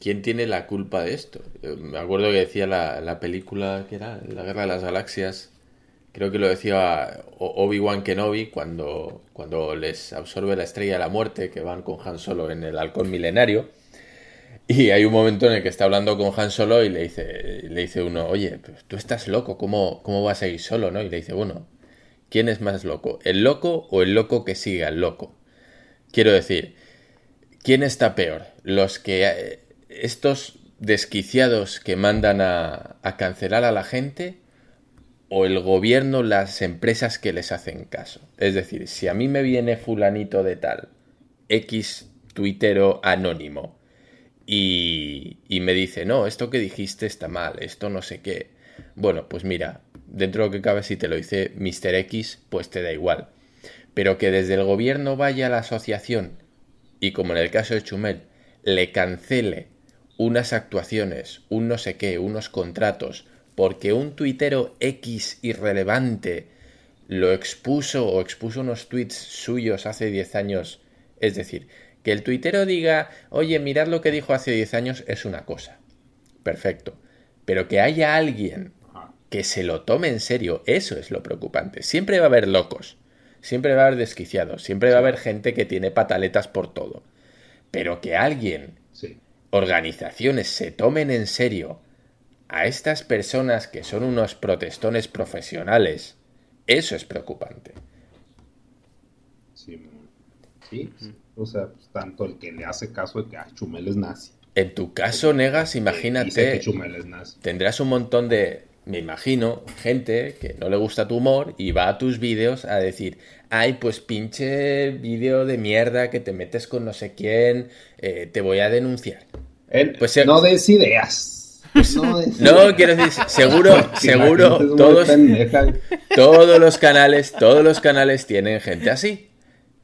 ¿Quién tiene la culpa de esto? me acuerdo que decía la, la película que era La Guerra de las Galaxias, creo que lo decía Obi-Wan Kenobi cuando, cuando les absorbe la estrella de la muerte, que van con Han Solo en el halcón milenario. Y hay un momento en el que está hablando con Han Solo y le dice, le dice uno, oye, tú estás loco, ¿cómo, ¿cómo vas a ir solo? ¿no? Y le dice, bueno, ¿quién es más loco? ¿El loco o el loco que sigue al loco? Quiero decir, ¿quién está peor? Los que... Eh, estos desquiciados que mandan a, a cancelar a la gente o el gobierno las empresas que les hacen caso. Es decir, si a mí me viene fulanito de tal, X tuitero anónimo, y, y me dice, no, esto que dijiste está mal, esto no sé qué. Bueno, pues mira, dentro de lo que cabe, si te lo dice Mr. X, pues te da igual. Pero que desde el gobierno vaya a la asociación y como en el caso de Chumel, le cancele unas actuaciones, un no sé qué, unos contratos, porque un tuitero X irrelevante lo expuso o expuso unos tweets suyos hace 10 años. Es decir, que el tuitero diga, oye, mirad lo que dijo hace 10 años es una cosa. Perfecto. Pero que haya alguien que se lo tome en serio, eso es lo preocupante. Siempre va a haber locos, siempre va a haber desquiciados, siempre va a haber gente que tiene pataletas por todo. Pero que alguien, organizaciones se tomen en serio a estas personas que son unos protestones profesionales, eso es preocupante. Sí, sí. O sea, pues, tanto el que le hace caso de que ah, Chumel es nazi. En tu caso, Negas, imagínate. que es nazi. Tendrás un montón de, me imagino, gente que no le gusta tu humor y va a tus vídeos a decir, ay, pues pinche vídeo de mierda que te metes con no sé quién, eh, te voy a denunciar. pues, no des ideas. No, quiero decir, seguro, seguro, todos, todos los canales, todos los canales tienen gente así.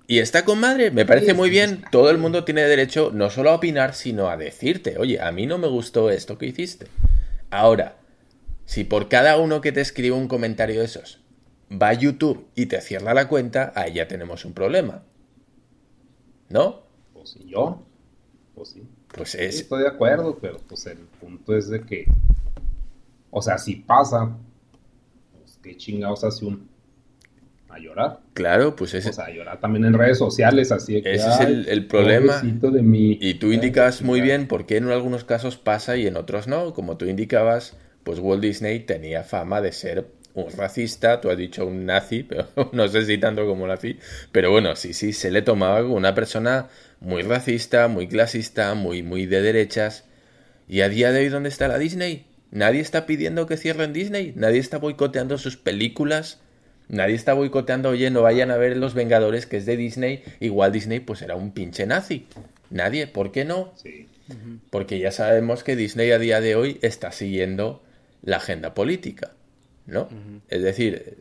Y está con madre, me parece muy bien. Todo el mundo tiene derecho no solo a opinar, sino a decirte, oye, a mí no me gustó esto que hiciste. Ahora, si por cada uno que te escribe un comentario de esos va a YouTube y te cierra la cuenta, ahí ya tenemos un problema. ¿No? Pues sí, yo. Pues sí. Pues es... estoy de acuerdo, pero pues el punto es de que, o sea, si pasa, pues qué chingados hace un a llorar. Claro, pues ese... O sea, a llorar también en redes sociales, así que... Ese es el, problema. Y tú indicas muy bien por qué en algunos casos pasa y en otros no. Como tú indicabas, pues Walt Disney tenía fama de ser un racista, tú has dicho un nazi, pero no sé si tanto como nazi, pero bueno, sí, sí, se le tomaba como una persona muy racista, muy clasista, muy, muy de derechas. ¿Y a día de hoy dónde está la Disney? Nadie está pidiendo que cierren Disney, nadie está boicoteando sus películas, Nadie está boicoteando, oye, no vayan a ver Los Vengadores, que es de Disney. Igual Disney, pues era un pinche nazi. Nadie, ¿por qué no? Sí. Porque ya sabemos que Disney a día de hoy está siguiendo la agenda política, ¿no? Es decir,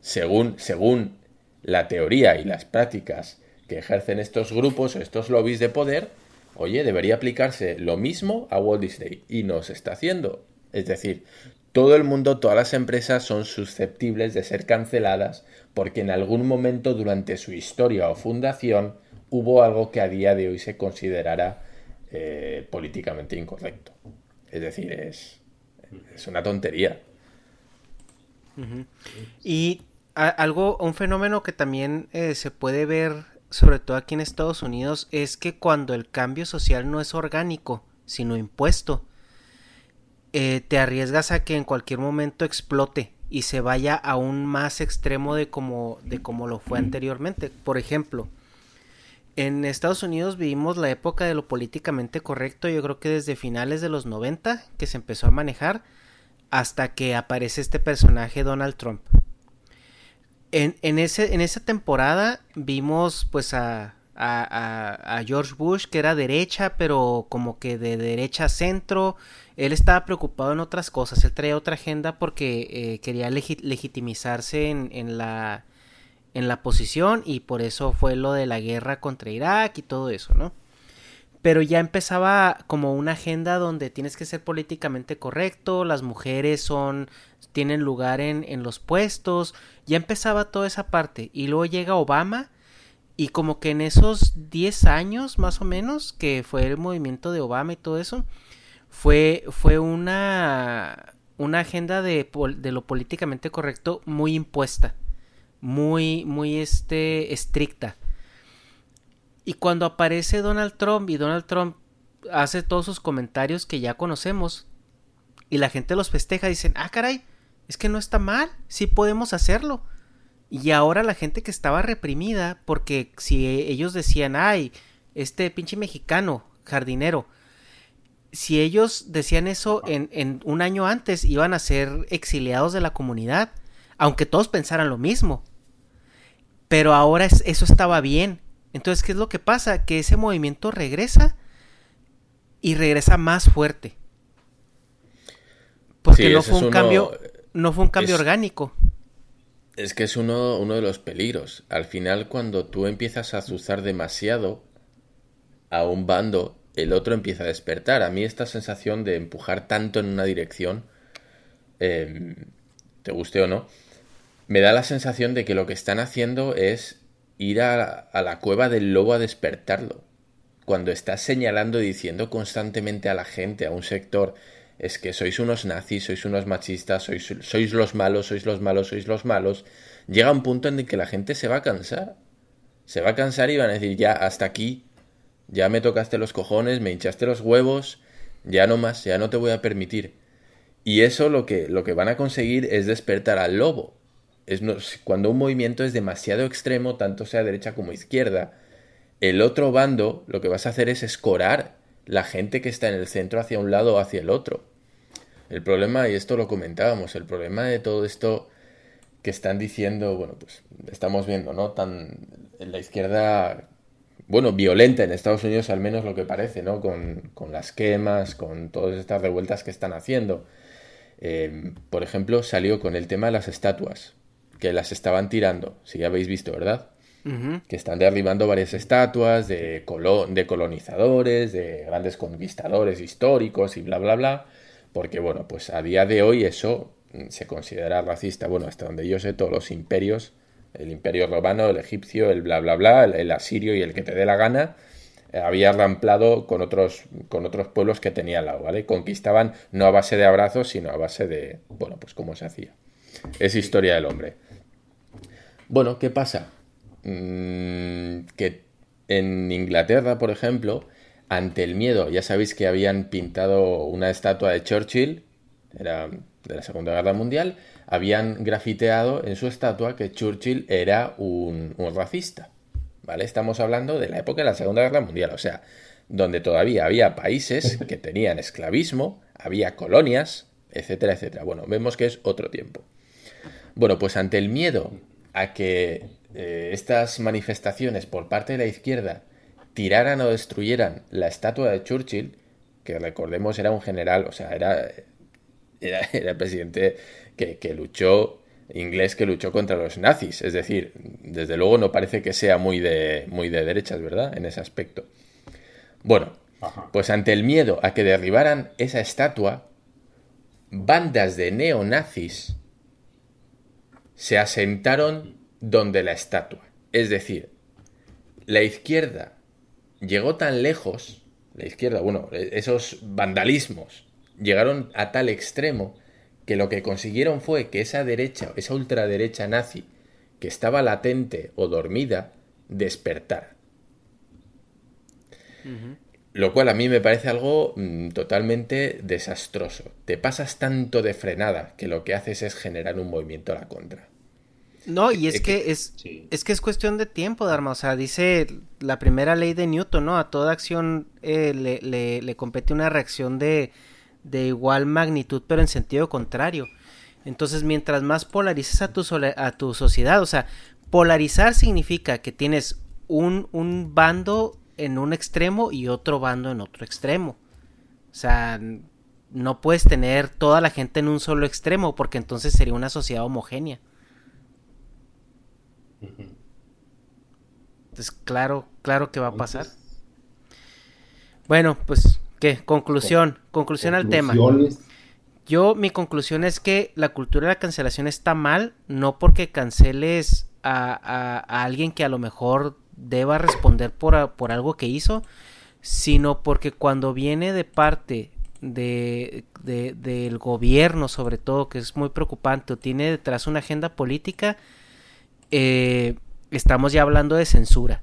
según, según la teoría y las prácticas que ejercen estos grupos estos lobbies de poder, oye, debería aplicarse lo mismo a Walt Disney y no se está haciendo. Es decir, todo el mundo, todas las empresas son susceptibles de ser canceladas porque en algún momento durante su historia o fundación hubo algo que a día de hoy se considerara eh, políticamente incorrecto. Es decir, es, es una tontería. Y algo, un fenómeno que también eh, se puede ver, sobre todo aquí en Estados Unidos, es que cuando el cambio social no es orgánico, sino impuesto, eh, te arriesgas a que en cualquier momento explote y se vaya a un más extremo de como, de como lo fue anteriormente. Por ejemplo, en Estados Unidos vivimos la época de lo políticamente correcto, yo creo que desde finales de los 90 que se empezó a manejar hasta que aparece este personaje Donald Trump. En, en, ese, en esa temporada vimos pues a, a, a, George Bush que era derecha pero como que de derecha centro él estaba preocupado en otras cosas, él traía otra agenda porque eh, quería legitimizarse en, en, la, en la posición y por eso fue lo de la guerra contra Irak y todo eso, ¿no? Pero ya empezaba como una agenda donde tienes que ser políticamente correcto, las mujeres son tienen lugar en, en los puestos, ya empezaba toda esa parte y luego llega Obama y como que en esos 10 años más o menos que fue el movimiento de Obama y todo eso, fue, fue una, una agenda de, de, lo políticamente correcto muy impuesta, muy, muy este, estricta. Y cuando aparece Donald Trump y Donald Trump hace todos sus comentarios que ya conocemos y la gente los festeja, dicen, ah, caray, es que no está mal, sí podemos hacerlo. Y ahora la gente que estaba reprimida, porque si ellos decían, ay, este pinche mexicano, jardinero, si ellos decían eso en, un año antes, iban a ser exiliados de la comunidad, aunque todos pensaran lo mismo. Pero ahora eso estaba bien. Entonces, ¿qué es lo que pasa? Que ese movimiento regresa y regresa más fuerte. Porque no fue un cambio. no fue un cambio orgánico. Es que es uno, uno de los peligros. Al final, cuando tú empiezas a azuzar demasiado a un bando, el otro empieza a despertar. A mí esta sensación de empujar tanto en una dirección, em, te guste o no, me da la sensación de que lo que están haciendo es ir a, a la cueva del lobo a despertarlo. Cuando estás señalando y diciendo constantemente a la gente, a un sector, es que sois unos nazis, sois unos machistas, sois, sois los malos, sois los malos, sois los malos, llega un punto en el que la gente se va a cansar. Se va a cansar y van a decir, ya, hasta aquí, ya me tocaste los cojones, me hinchaste los huevos, ya no más, ya no te voy a permitir. Y eso lo que, lo que van a conseguir es despertar al lobo. Es cuando un movimiento es demasiado extremo, tanto sea derecha como izquierda, el otro bando lo que vas a hacer es escorar la gente que está en el centro hacia un lado o hacia el otro. El problema, y esto lo comentábamos, el problema de todo esto que están diciendo, bueno, pues estamos viendo, ¿no? Tan en la izquierda, bueno, violenta en Estados Unidos al menos lo que parece, ¿no? Con, las quemas, con todas estas revueltas que están haciendo. Eh, por ejemplo, salió con el tema de las estatuas, que las estaban tirando, si ya habéis visto, ¿verdad? Que están derribando varias estatuas de, de colonizadores, de grandes conquistadores históricos y bla, bla, bla porque bueno, pues a día de hoy eso mm, se considera racista. Bueno, hasta donde yo sé, todos los imperios, el imperio romano, el egipcio, el bla bla bla, el, asirio y el que te dé la gana, eh, había ramplado con otros, con otros pueblos que tenía al lado, ¿vale? Conquistaban no a base de abrazos, sino a base de, bueno, pues cómo se hacía. Es historia del hombre. Bueno, ¿qué pasa? Mm, que en Inglaterra, por ejemplo, ante el miedo. Ya sabéis que habían pintado una estatua de Churchill, era de la Segunda Guerra Mundial, habían grafiteado en su estatua que Churchill era un, racista. ¿Vale? Estamos hablando de la época de la Segunda Guerra Mundial, o sea, donde todavía había países que tenían esclavismo, había colonias, etcétera, etcétera. Bueno, vemos que es otro tiempo. Bueno, pues ante el miedo a que eh, estas manifestaciones por parte de la izquierda tiraran o destruyeran la estatua de Churchill, que recordemos era un general, o sea, era, era, el presidente que, luchó, inglés que luchó contra los nazis. Es decir, desde luego no parece que sea muy de, muy de derechas, ¿verdad? En ese aspecto. Bueno, pues ante el miedo a que derribaran esa estatua, bandas de neonazis se asentaron donde la estatua. Es decir, la izquierda llegó tan lejos, la izquierda, bueno, esos vandalismos llegaron a tal extremo que lo que consiguieron fue que esa derecha, esa ultraderecha nazi, que estaba latente o dormida, despertara. Lo cual a mí me parece algo mm, totalmente desastroso. Te pasas tanto de frenada que lo que haces es generar un movimiento a la contra. No, y es, que, es, es que es cuestión de tiempo, Dharma. O sea, dice la primera ley de Newton, ¿no? A toda acción eh, le, le, compete una reacción de, de igual magnitud, pero en sentido contrario. Entonces, mientras más polarices a tu, a tu sociedad, o sea, polarizar significa que tienes un, un bando en un extremo y otro bando en otro extremo. O sea, no puedes tener toda la gente en un solo extremo porque entonces sería una sociedad homogénea. Entonces, claro, claro que va a pasar. Bueno, pues, ¿qué? Conclusión, conclusión al tema. Yo, mi conclusión es que la cultura de la cancelación está mal, no porque canceles a, alguien que a lo mejor deba responder por, por algo que hizo, sino porque cuando viene de parte de, del gobierno, sobre todo, que es muy preocupante, o tiene detrás una agenda política, eh, estamos ya hablando de censura.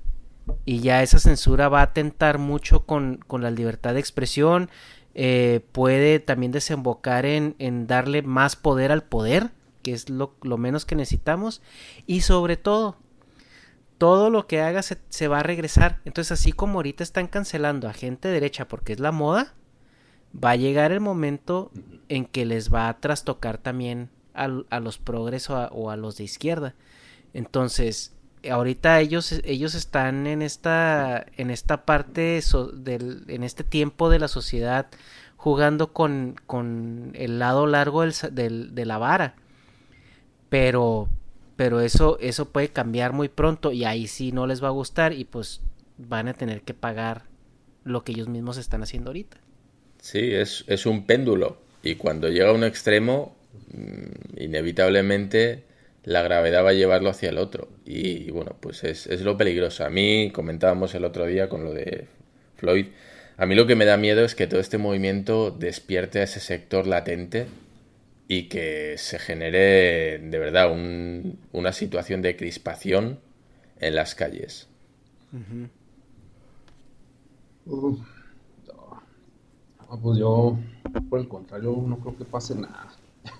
Y ya esa censura va a atentar mucho con, la libertad de expresión. Eh, puede también desembocar en, darle más poder al poder, que es lo, menos que necesitamos. Y sobre todo, todo lo que haga se, va a regresar. Entonces, así como ahorita están cancelando a gente derecha porque es la moda, va a llegar el momento en que les va a trastocar también a, los progresos o a los de izquierda. Entonces, ahorita ellos, ellos están en esta, en esta parte del, en este tiempo de la sociedad jugando con, con el lado largo del, de la vara. Pero, pero eso, eso puede cambiar muy pronto y ahí sí no les va a gustar y pues van a tener que pagar lo que ellos mismos están haciendo ahorita. Sí, es, es un péndulo y cuando llega a un extremo, mm, inevitablemente la gravedad va a llevarlo hacia el otro. Y, bueno, pues es, es, lo peligroso. A mí, comentábamos el otro día con lo de Floyd, a mí lo que me da miedo es que todo este movimiento despierte a ese sector latente y que se genere de verdad un, una situación de crispación en las calles. pues yo, por el contrario, no creo que pase nada.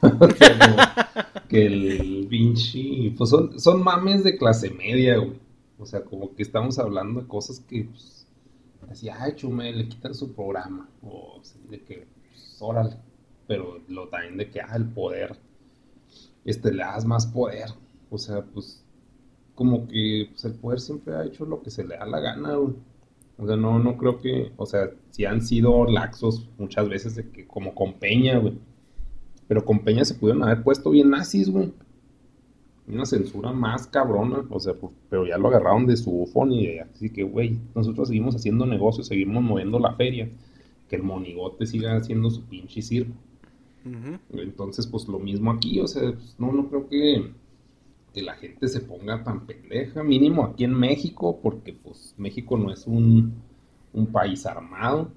que el Vinci, pues son, son mames de clase media, güey. O sea, como que estamos hablando de cosas que, pues, así, ay, chume, le quitan su programa. O de que, pues, órale. Pero lo también de que, ah, el poder, este, le das más poder. O sea, pues, como que, pues, el poder siempre ha hecho lo que se le da la gana, güey. O sea, no, no creo que, o sea, si han sido laxos muchas veces de que, como con Peña, güey pero con Peña se pudieron haber puesto bien nazis, güey. Una censura más cabrona, o sea, pero ya lo agarraron de su bufón y así que, güey, nosotros seguimos haciendo negocios, seguimos moviendo la feria, que el monigote siga haciendo su pinche circo. Entonces, pues lo mismo aquí, o sea, pues, no, no creo que, que la gente se ponga tan pendeja, mínimo aquí en México, porque pues México no es un, un país armado,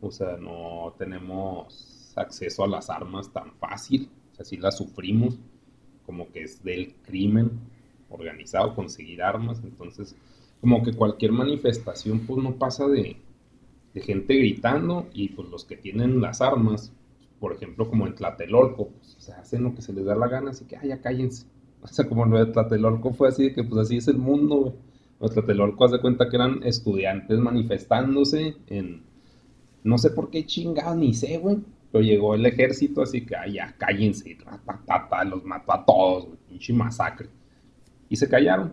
o sea, no tenemos acceso a las armas tan fácil, o sea, si las sufrimos, como que es del crimen organizado conseguir armas, entonces como que cualquier manifestación pues no pasa de, de gente gritando y pues los que tienen las armas, por ejemplo como en Tlatelolco, pues se hacen lo que se les da la gana, así que, ay, ya cállense. O sea, como lo de Tlatelolco fue así, de que pues así es el mundo, güey. Tlatelolco hace cuenta que eran estudiantes manifestándose en... No sé por qué chingados, ni sé, güey. Pero llegó el ejército, así que, ay, ya, cállense, los mató a todos, pinche masacre. Y se callaron.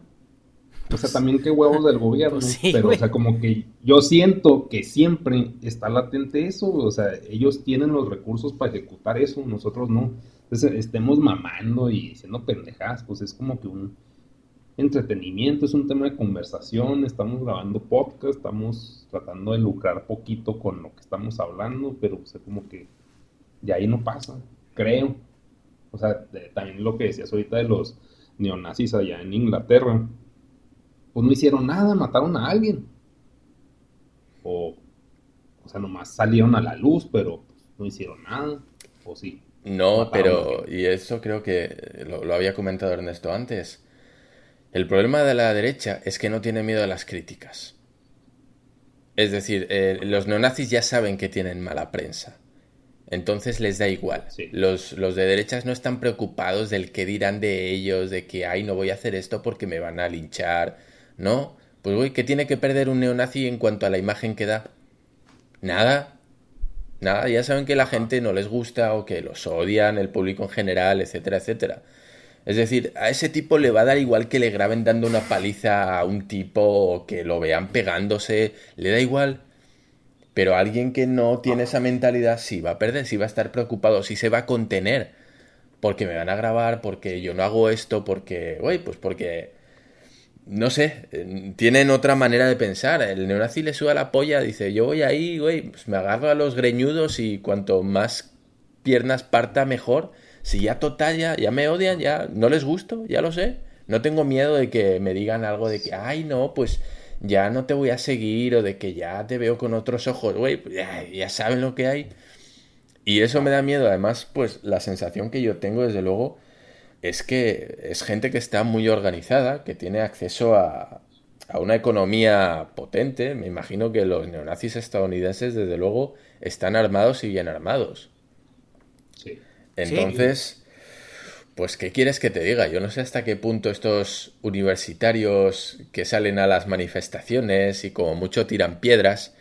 O sea, también qué huevos del gobierno. pero, o sea, como que yo siento que siempre está latente eso, o sea, ellos tienen los recursos para ejecutar eso, nosotros no. Entonces, estemos mamando y diciendo pendejadas, pues es como que un entretenimiento, es un tema de conversación, estamos grabando podcast, estamos tratando de lucrar poquito con lo que estamos hablando, pero o sea, como que y ahí no pasa, creo. O sea, también lo que decías ahorita de los neonazis allá en Inglaterra, pues no hicieron nada, mataron a alguien. O, o sea, nomás salieron a la luz, pero no hicieron nada. O sí. No, pero, y eso creo que lo, había comentado Ernesto antes. El problema de la derecha es que no tiene miedo a las críticas. Es decir, eh, los neonazis ya saben que tienen mala prensa. Entonces les da igual. Los, los, de derechas no están preocupados del que dirán de ellos, de que, ay, no voy a hacer esto porque me van a linchar. No, pues güey, ¿qué tiene que perder un neonazi en cuanto a la imagen que da? Nada. Nada, ya saben que la gente no les gusta o que los odian, el público en general, etcétera, etcétera. Es decir, a ese tipo le va a dar igual que le graben dando una paliza a un tipo o que lo vean pegándose, le da igual. Pero alguien que no tiene esa mentalidad sí va a perder, sí va a estar preocupado, sí se va a contener. Porque me van a grabar, porque yo no hago esto, porque, güey, pues porque, no sé, tienen otra manera de pensar. El neonazi le suda la polla, dice, yo voy ahí, güey, pues me agarro a los greñudos y cuanto más piernas parta, mejor. Si ya total, ya, ya me odian, ya no les gusto, ya lo sé. No tengo miedo de que me digan algo de que, ay, no, pues ya no te voy a seguir o de que ya te veo con otros ojos, güey, pues ya, saben lo que hay. Y eso me da miedo. Además, pues la sensación que yo tengo, desde luego, es que es gente que está muy organizada, que tiene acceso a, a una economía potente. Me imagino que los neonazis estadounidenses, desde luego, están armados y bien armados. Sí. Entonces, pues, ¿qué quieres que te diga? Yo no sé hasta qué punto estos universitarios que salen a las manifestaciones y como mucho tiran piedras,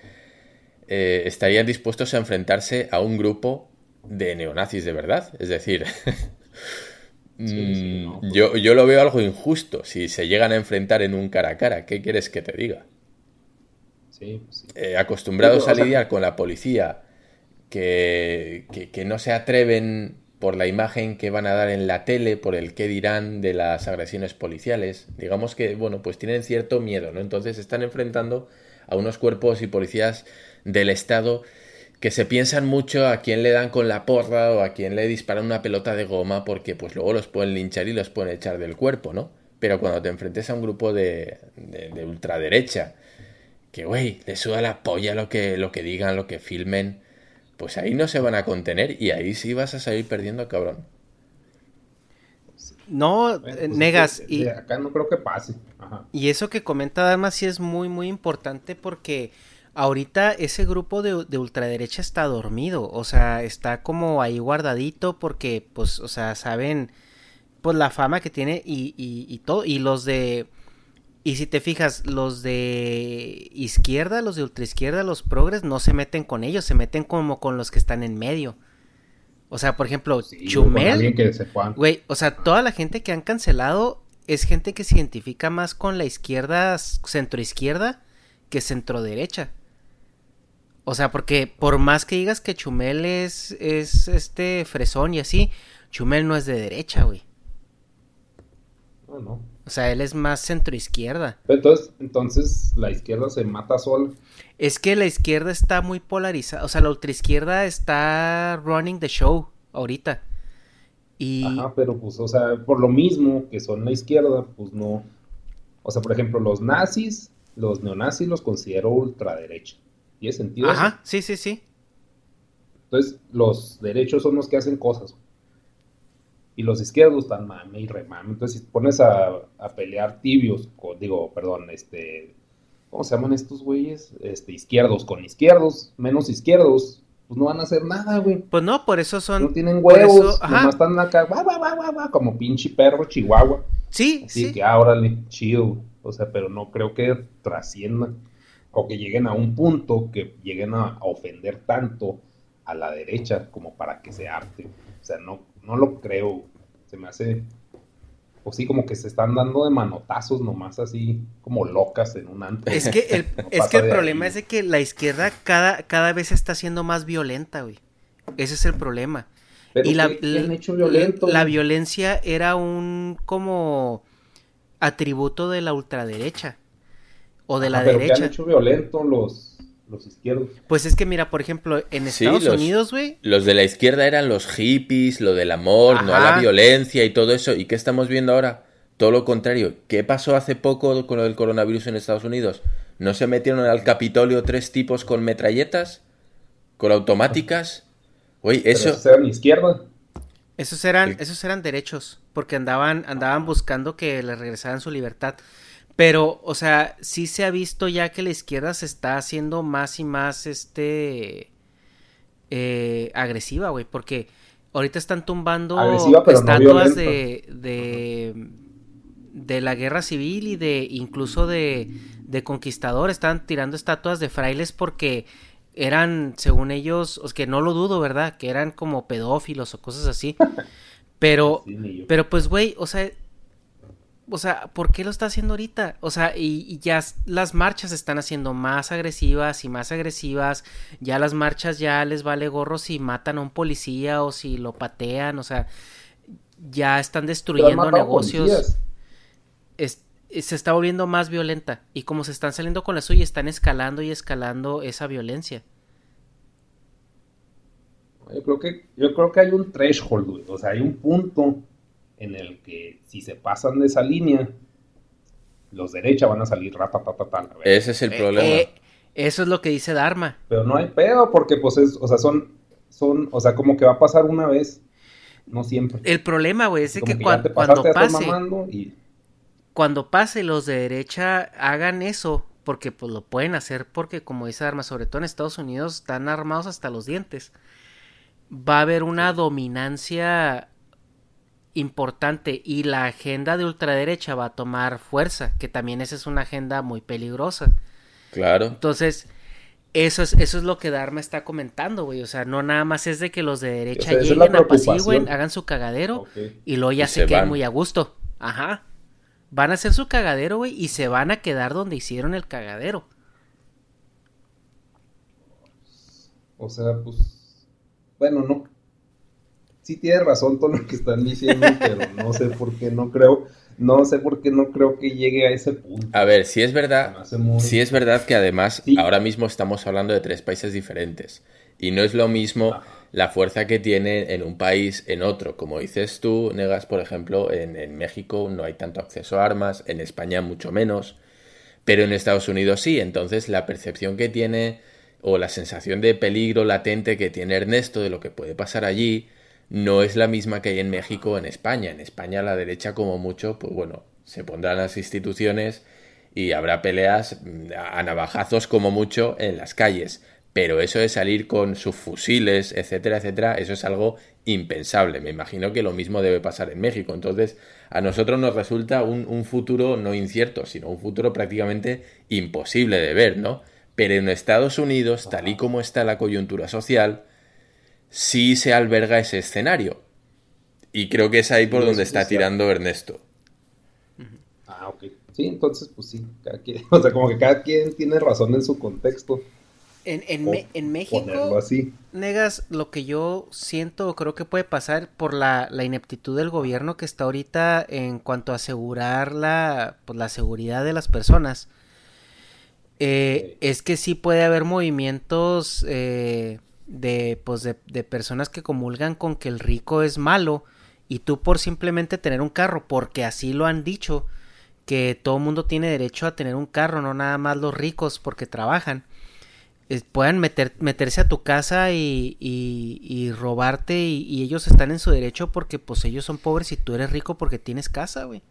eh, estarían dispuestos a enfrentarse a un grupo de neonazis de verdad. Es decir, mm, pues yo, yo, lo veo algo injusto si se llegan a enfrentar en un cara a cara. ¿Qué quieres que te diga? Sí, pues eh, acostumbrados a lidiar con la policía que, que, que no se atreven por la imagen que van a dar en la tele, por el qué dirán de las agresiones policiales. Digamos que, bueno, pues tienen cierto miedo, ¿no? Entonces se están enfrentando a unos cuerpos y policías del Estado que se piensan mucho a quién le dan con la porra o a quién le disparan una pelota de goma porque pues luego los pueden linchar y los pueden echar del cuerpo, ¿no? Pero cuando te enfrentes a un grupo de, de, ultraderecha, que, güey, le suda la polla lo que, lo que digan, lo que filmen, pues ahí no se van a contener y ahí sí vas a salir perdiendo, cabrón. No, pues negas. y, acá no creo que pase. Y eso que comenta Dama sí es muy, muy importante porque ahorita ese grupo de, de, ultraderecha está dormido. O sea, está como ahí guardadito porque, pues, o sea, saben, pues, la fama que tiene y, y, y todo. Y los de y si te fijas, los de izquierda, los de ultraizquierda, los progres, no se meten con ellos, se meten como con los que están en medio. O sea, por ejemplo, Chumel. Güey, o sea, toda la gente que han cancelado es gente que se identifica más con la izquierda, centroizquierda, que centro derecha. O sea, porque por más que digas que Chumel es, es este fresón y así, Chumel no es de derecha, güey. No, no. O sea, él es más centroizquierda. Entonces, entonces la izquierda se mata sola. Es que la izquierda está muy polarizada. O sea, la ultraizquierda está running the show ahorita. Y... Ajá, pero pues, o sea, por lo mismo que son la izquierda, pues no. O sea, por ejemplo, los nazis, los neonazis los considero ultraderecha. ¿Tiene sentido? Ajá, sí, sí, sí. Entonces, los derechos son los que hacen cosas y los izquierdos están mame y remame. Entonces, si pones a, pelear tibios, digo, perdón, este, ¿cómo se llaman estos güeyes? Este, izquierdos con izquierdos, menos izquierdos, pues no van a hacer nada, güey. Pues no, por eso son. No tienen huevos, nomás están acá, como pinche perro chihuahua. Sí, Así sí. que, ah, órale, chido. O sea, pero no creo que trasciendan o que lleguen a un punto que lleguen a ofender tanto a la derecha como para que se arte. O sea, no, no lo creo. Se me hace, o sí, como que se están dando de manotazos nomás así, como locas en un antes. Es que el, es que el problema es de que la izquierda cada, cada vez está siendo más violenta, güey. Ese es el problema. y la, han hecho violento? la violencia era un como atributo de la ultraderecha o de la derecha. han hecho violento los los izquierdos. Pues es que mira, por ejemplo, en Estados Unidos, güey. Los de la izquierda eran los hippies, lo del amor, no a la violencia y todo eso. ¿Y qué estamos viendo ahora? Todo lo contrario. ¿Qué pasó hace poco con lo del coronavirus en Estados Unidos? ¿No se metieron al Capitolio tres tipos con metralletas? ¿Con automáticas? Oye, eso. esos eran izquierda. Esos eran, esos eran derechos, porque andaban, andaban buscando que les regresaran su libertad. Pero, o sea, sí se ha visto ya que la izquierda se está haciendo más y más, este, eh, agresiva, güey, porque ahorita están tumbando estatuas de, de, de, la guerra civil y de incluso de, de conquistador, están tirando estatuas de frailes porque eran, según ellos, es que no lo dudo, ¿verdad? Que eran como pedófilos o cosas así. Pero, pero pues, güey, o sea, o sea, ¿por qué lo está haciendo ahorita? O sea, y, ya las marchas están haciendo más agresivas y más agresivas. Ya las marchas ya les vale gorro si matan a un policía o si lo patean. O sea, ya están destruyendo negocios. se está volviendo más violenta. Y como se están saliendo con la suya, están escalando y escalando esa violencia. Yo creo que, yo creo que hay un threshold, O sea, hay un punto en el que si se pasan de esa línea, los derechas van a salir rata, Ese es el eh, problema. Eh, eso es lo que dice Dharma. Pero no hay pedo, porque pues es, o sea, son, son, o sea, como que va a pasar una vez, no siempre. El problema, güey, es que, cuando, pase, cuando pase los de derecha hagan eso, porque pues lo pueden hacer, porque como dice Dharma, sobre todo en Estados Unidos, están armados hasta los dientes. Va a haber una dominancia importante y la agenda de ultraderecha va a tomar fuerza, que también esa es una agenda muy peligrosa. Claro. Entonces, eso es, eso es lo que Dharma está comentando, güey. O sea, no nada más es de que los de derecha lleguen, apacigüen, hagan su cagadero y luego ya se, queden muy a gusto. Ajá. Van a hacer su cagadero, güey, y se van a quedar donde hicieron el cagadero. O sea, pues bueno, no. Sí tiene razón todo lo que están diciendo, pero no sé por qué no creo, no sé por qué no creo que llegue a ese punto. A ver, si es verdad, si es verdad que además ahora mismo estamos hablando de tres países diferentes y no es lo mismo la fuerza que tiene en un país en otro. Como dices tú, Negas, por ejemplo, en, en México no hay tanto acceso a armas, en España mucho menos, pero en Estados Unidos sí. Entonces la percepción que tiene o la sensación de peligro latente que tiene Ernesto de lo que puede pasar allí no es la misma que hay en México o en España. En España la derecha como mucho, pues bueno, se pondrán las instituciones y habrá peleas mm, a navajazos como mucho en las calles. Pero eso de salir con sus fusiles, etcétera, etcétera, eso es algo impensable. Me imagino que lo mismo debe pasar en México. Entonces, a nosotros nos resulta un, un futuro no incierto, sino un futuro prácticamente imposible de ver, ¿no? Pero en Estados Unidos, tal y como está la coyuntura social, sí se alberga ese escenario. Y creo que es ahí por donde está tirando Ernesto. Ah, ok. Sí, entonces, pues sí, cada quien, o sea, como que cada quien tiene razón en su contexto. En, en, México, así. Negas, lo que yo siento o creo que puede pasar por la, la, ineptitud del gobierno que está ahorita en cuanto a asegurar la, pues, la seguridad de las personas eh, es que sí puede haber movimientos eh, de, pues de, personas que comulgan con que el rico es malo y tú por simplemente tener un carro, porque así lo han dicho, que todo mundo tiene derecho a tener un carro, no nada más los ricos porque trabajan, puedan meter, meterse a tu casa y, y, robarte y, y, ellos están en su derecho porque pues ellos son pobres y tú eres rico porque tienes casa, güey.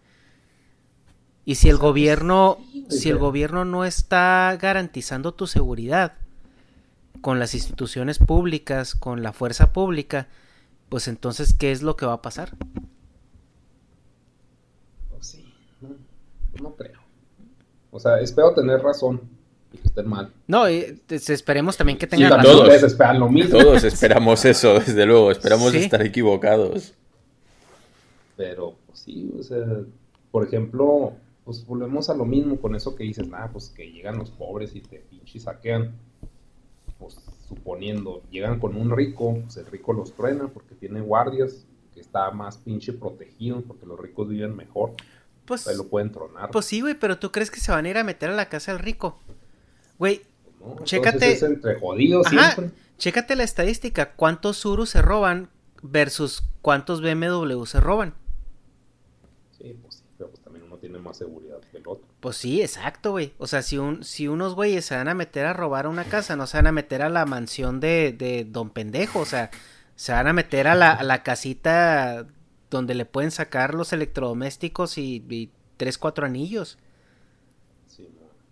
Y si el gobierno, si el gobierno no está garantizando tu seguridad con las instituciones públicas, con la fuerza pública, pues entonces, ¿qué es lo que va a pasar? Pues sí, no, creo. O sea, espero tener razón y que estén mal. No, esperemos también que tengan razón. Todos, esperan lo mismo. todos esperamos eso, desde luego, esperamos estar equivocados. Pero, pues sí, o sea, por ejemplo, pues volvemos a lo mismo con eso que dices, nada, pues que llegan los pobres y te pinche saquean. Pues suponiendo, llegan con un rico, pues el rico los truena porque tiene guardias, que está más pinche protegido porque los ricos viven mejor. Pues ahí lo pueden tronar. Pues sí, güey, pero tú crees que se van a ir a meter a la casa del rico. Güey, pues chécate. Es entre jodidos siempre. Chécate la estadística, cuántos Urus se roban versus cuántos BMW se roban. Pues tiene más seguridad que el otro. Pues sí, exacto, güey. O sea, si, un, si unos güeyes se van a meter a robar una casa, no se van a meter a la mansión de, de Don Pendejo, o sea, se van a meter a la, casita donde le pueden sacar los electrodomésticos y, tres, cuatro anillos.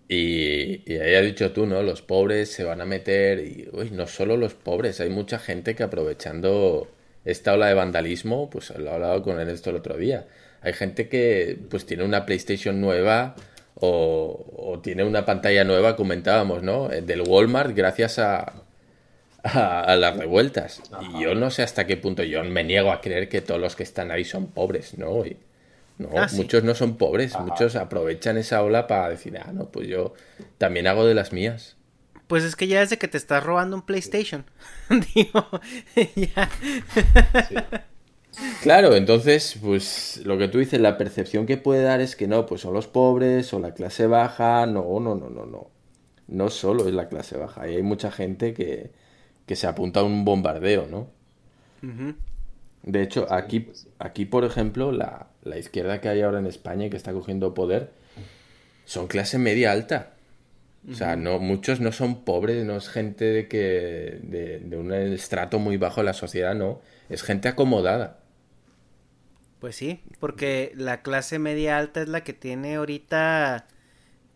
y, y ahí has dicho tú, ¿no? Los pobres se van a meter y, uy, no solo los pobres, hay mucha gente que aprovechando esta ola de vandalismo, pues lo he hablado con él esto el otro día, hay gente que pues tiene una PlayStation nueva o, tiene una pantalla nueva, comentábamos, ¿no? Eh, del Walmart gracias a, a, las revueltas. Y yo no sé hasta qué punto yo me niego a creer que todos los que están ahí son pobres, ¿no? no, ah, muchos no son pobres, muchos aprovechan esa ola para decir, ah, no, pues yo también hago de las mías. Pues es que ya desde que te estás robando un PlayStation. Digo, ya. Claro, entonces, pues lo que tú dices, la percepción que puede dar es que no, pues son los pobres o la clase baja. No, no, no, no, no. No solo es la clase baja. Y hay mucha gente que, que se apunta a un bombardeo, ¿no? De hecho, aquí, aquí por ejemplo, la, la, izquierda que hay ahora en España y que está cogiendo poder, son clase media alta. O sea, no, muchos no son pobres, no es gente de que de, de un estrato muy bajo de la sociedad, no. Es gente acomodada. Pues sí, porque la clase media alta es la que tiene ahorita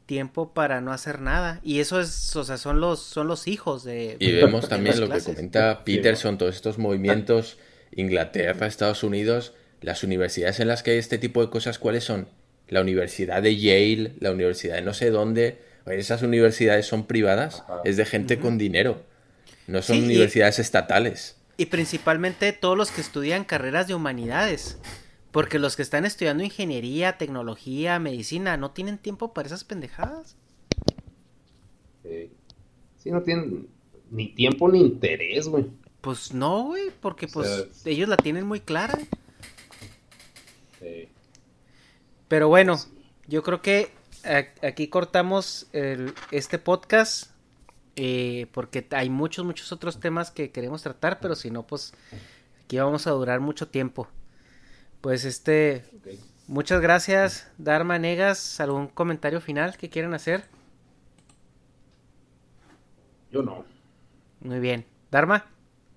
tiempo para no hacer nada y eso es, o sea, son los son los hijos de Y vemos también lo que comenta Peterson, todos estos movimientos Inglaterra, Estados Unidos, las universidades en las que hay este tipo de cosas, ¿cuáles son? La Universidad de Yale, la Universidad de no sé dónde, esas universidades son privadas, es de gente con dinero, no son universidades estatales. Y principalmente todos los que estudian carreras de humanidades. Porque los que están estudiando ingeniería, tecnología, medicina, no tienen tiempo para esas pendejadas. Sí, no tienen ni tiempo ni interés, güey. Pues no, güey, porque pues ellos la tienen muy clara. Sí. Pero bueno, yo creo que aquí cortamos este podcast eh, porque hay muchos, muchos otros temas que queremos tratar, pero si no, pues aquí vamos a durar mucho tiempo. Pues este, muchas gracias, Dharma Negas. ¿Algún comentario final que quieran hacer? Yo no. Muy bien. ¿Dharma?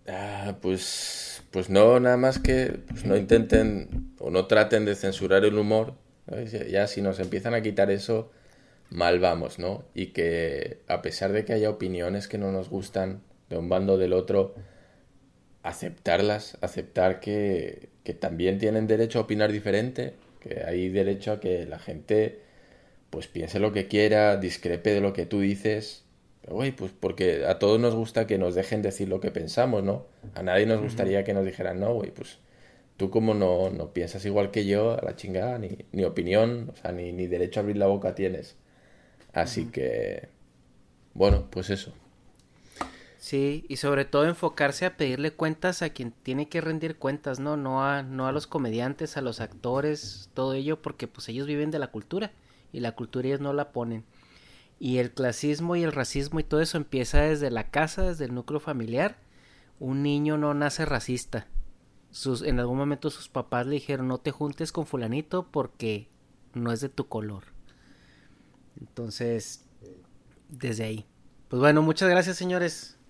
Ah, pues, pues no, nada más que pues no intenten o no traten de censurar el humor. Ya si nos empiezan a quitar eso, mal vamos, ¿no? Y que a pesar de que haya opiniones que no nos gustan de un bando o del otro, aceptarlas, aceptar que, que también tienen derecho a opinar diferente, que hay derecho a que la gente pues piense lo que quiera, discrepe de lo que tú dices Güey, pues porque a todos nos gusta que nos dejen decir lo que pensamos, ¿no? A nadie nos gustaría que nos dijeran, no, güey, pues tú como no, no piensas igual que yo, a la chingada, ni, ni opinión, o sea, ni, ni, derecho a abrir la boca tienes. Así que, bueno, pues eso. Sí, y sobre todo enfocarse a pedirle cuentas a quien tiene que rendir cuentas, ¿no? No a, no a los comediantes, a los actores, todo ello, porque pues ellos viven de la cultura y la cultura ellos no la ponen. Y el clasismo y el racismo y todo eso empieza desde la casa, desde el núcleo familiar. Un niño no nace racista. Sus, en algún momento sus papás le dijeron no te juntes con fulanito porque no es de tu color. Entonces, desde ahí. Pues bueno, muchas gracias señores.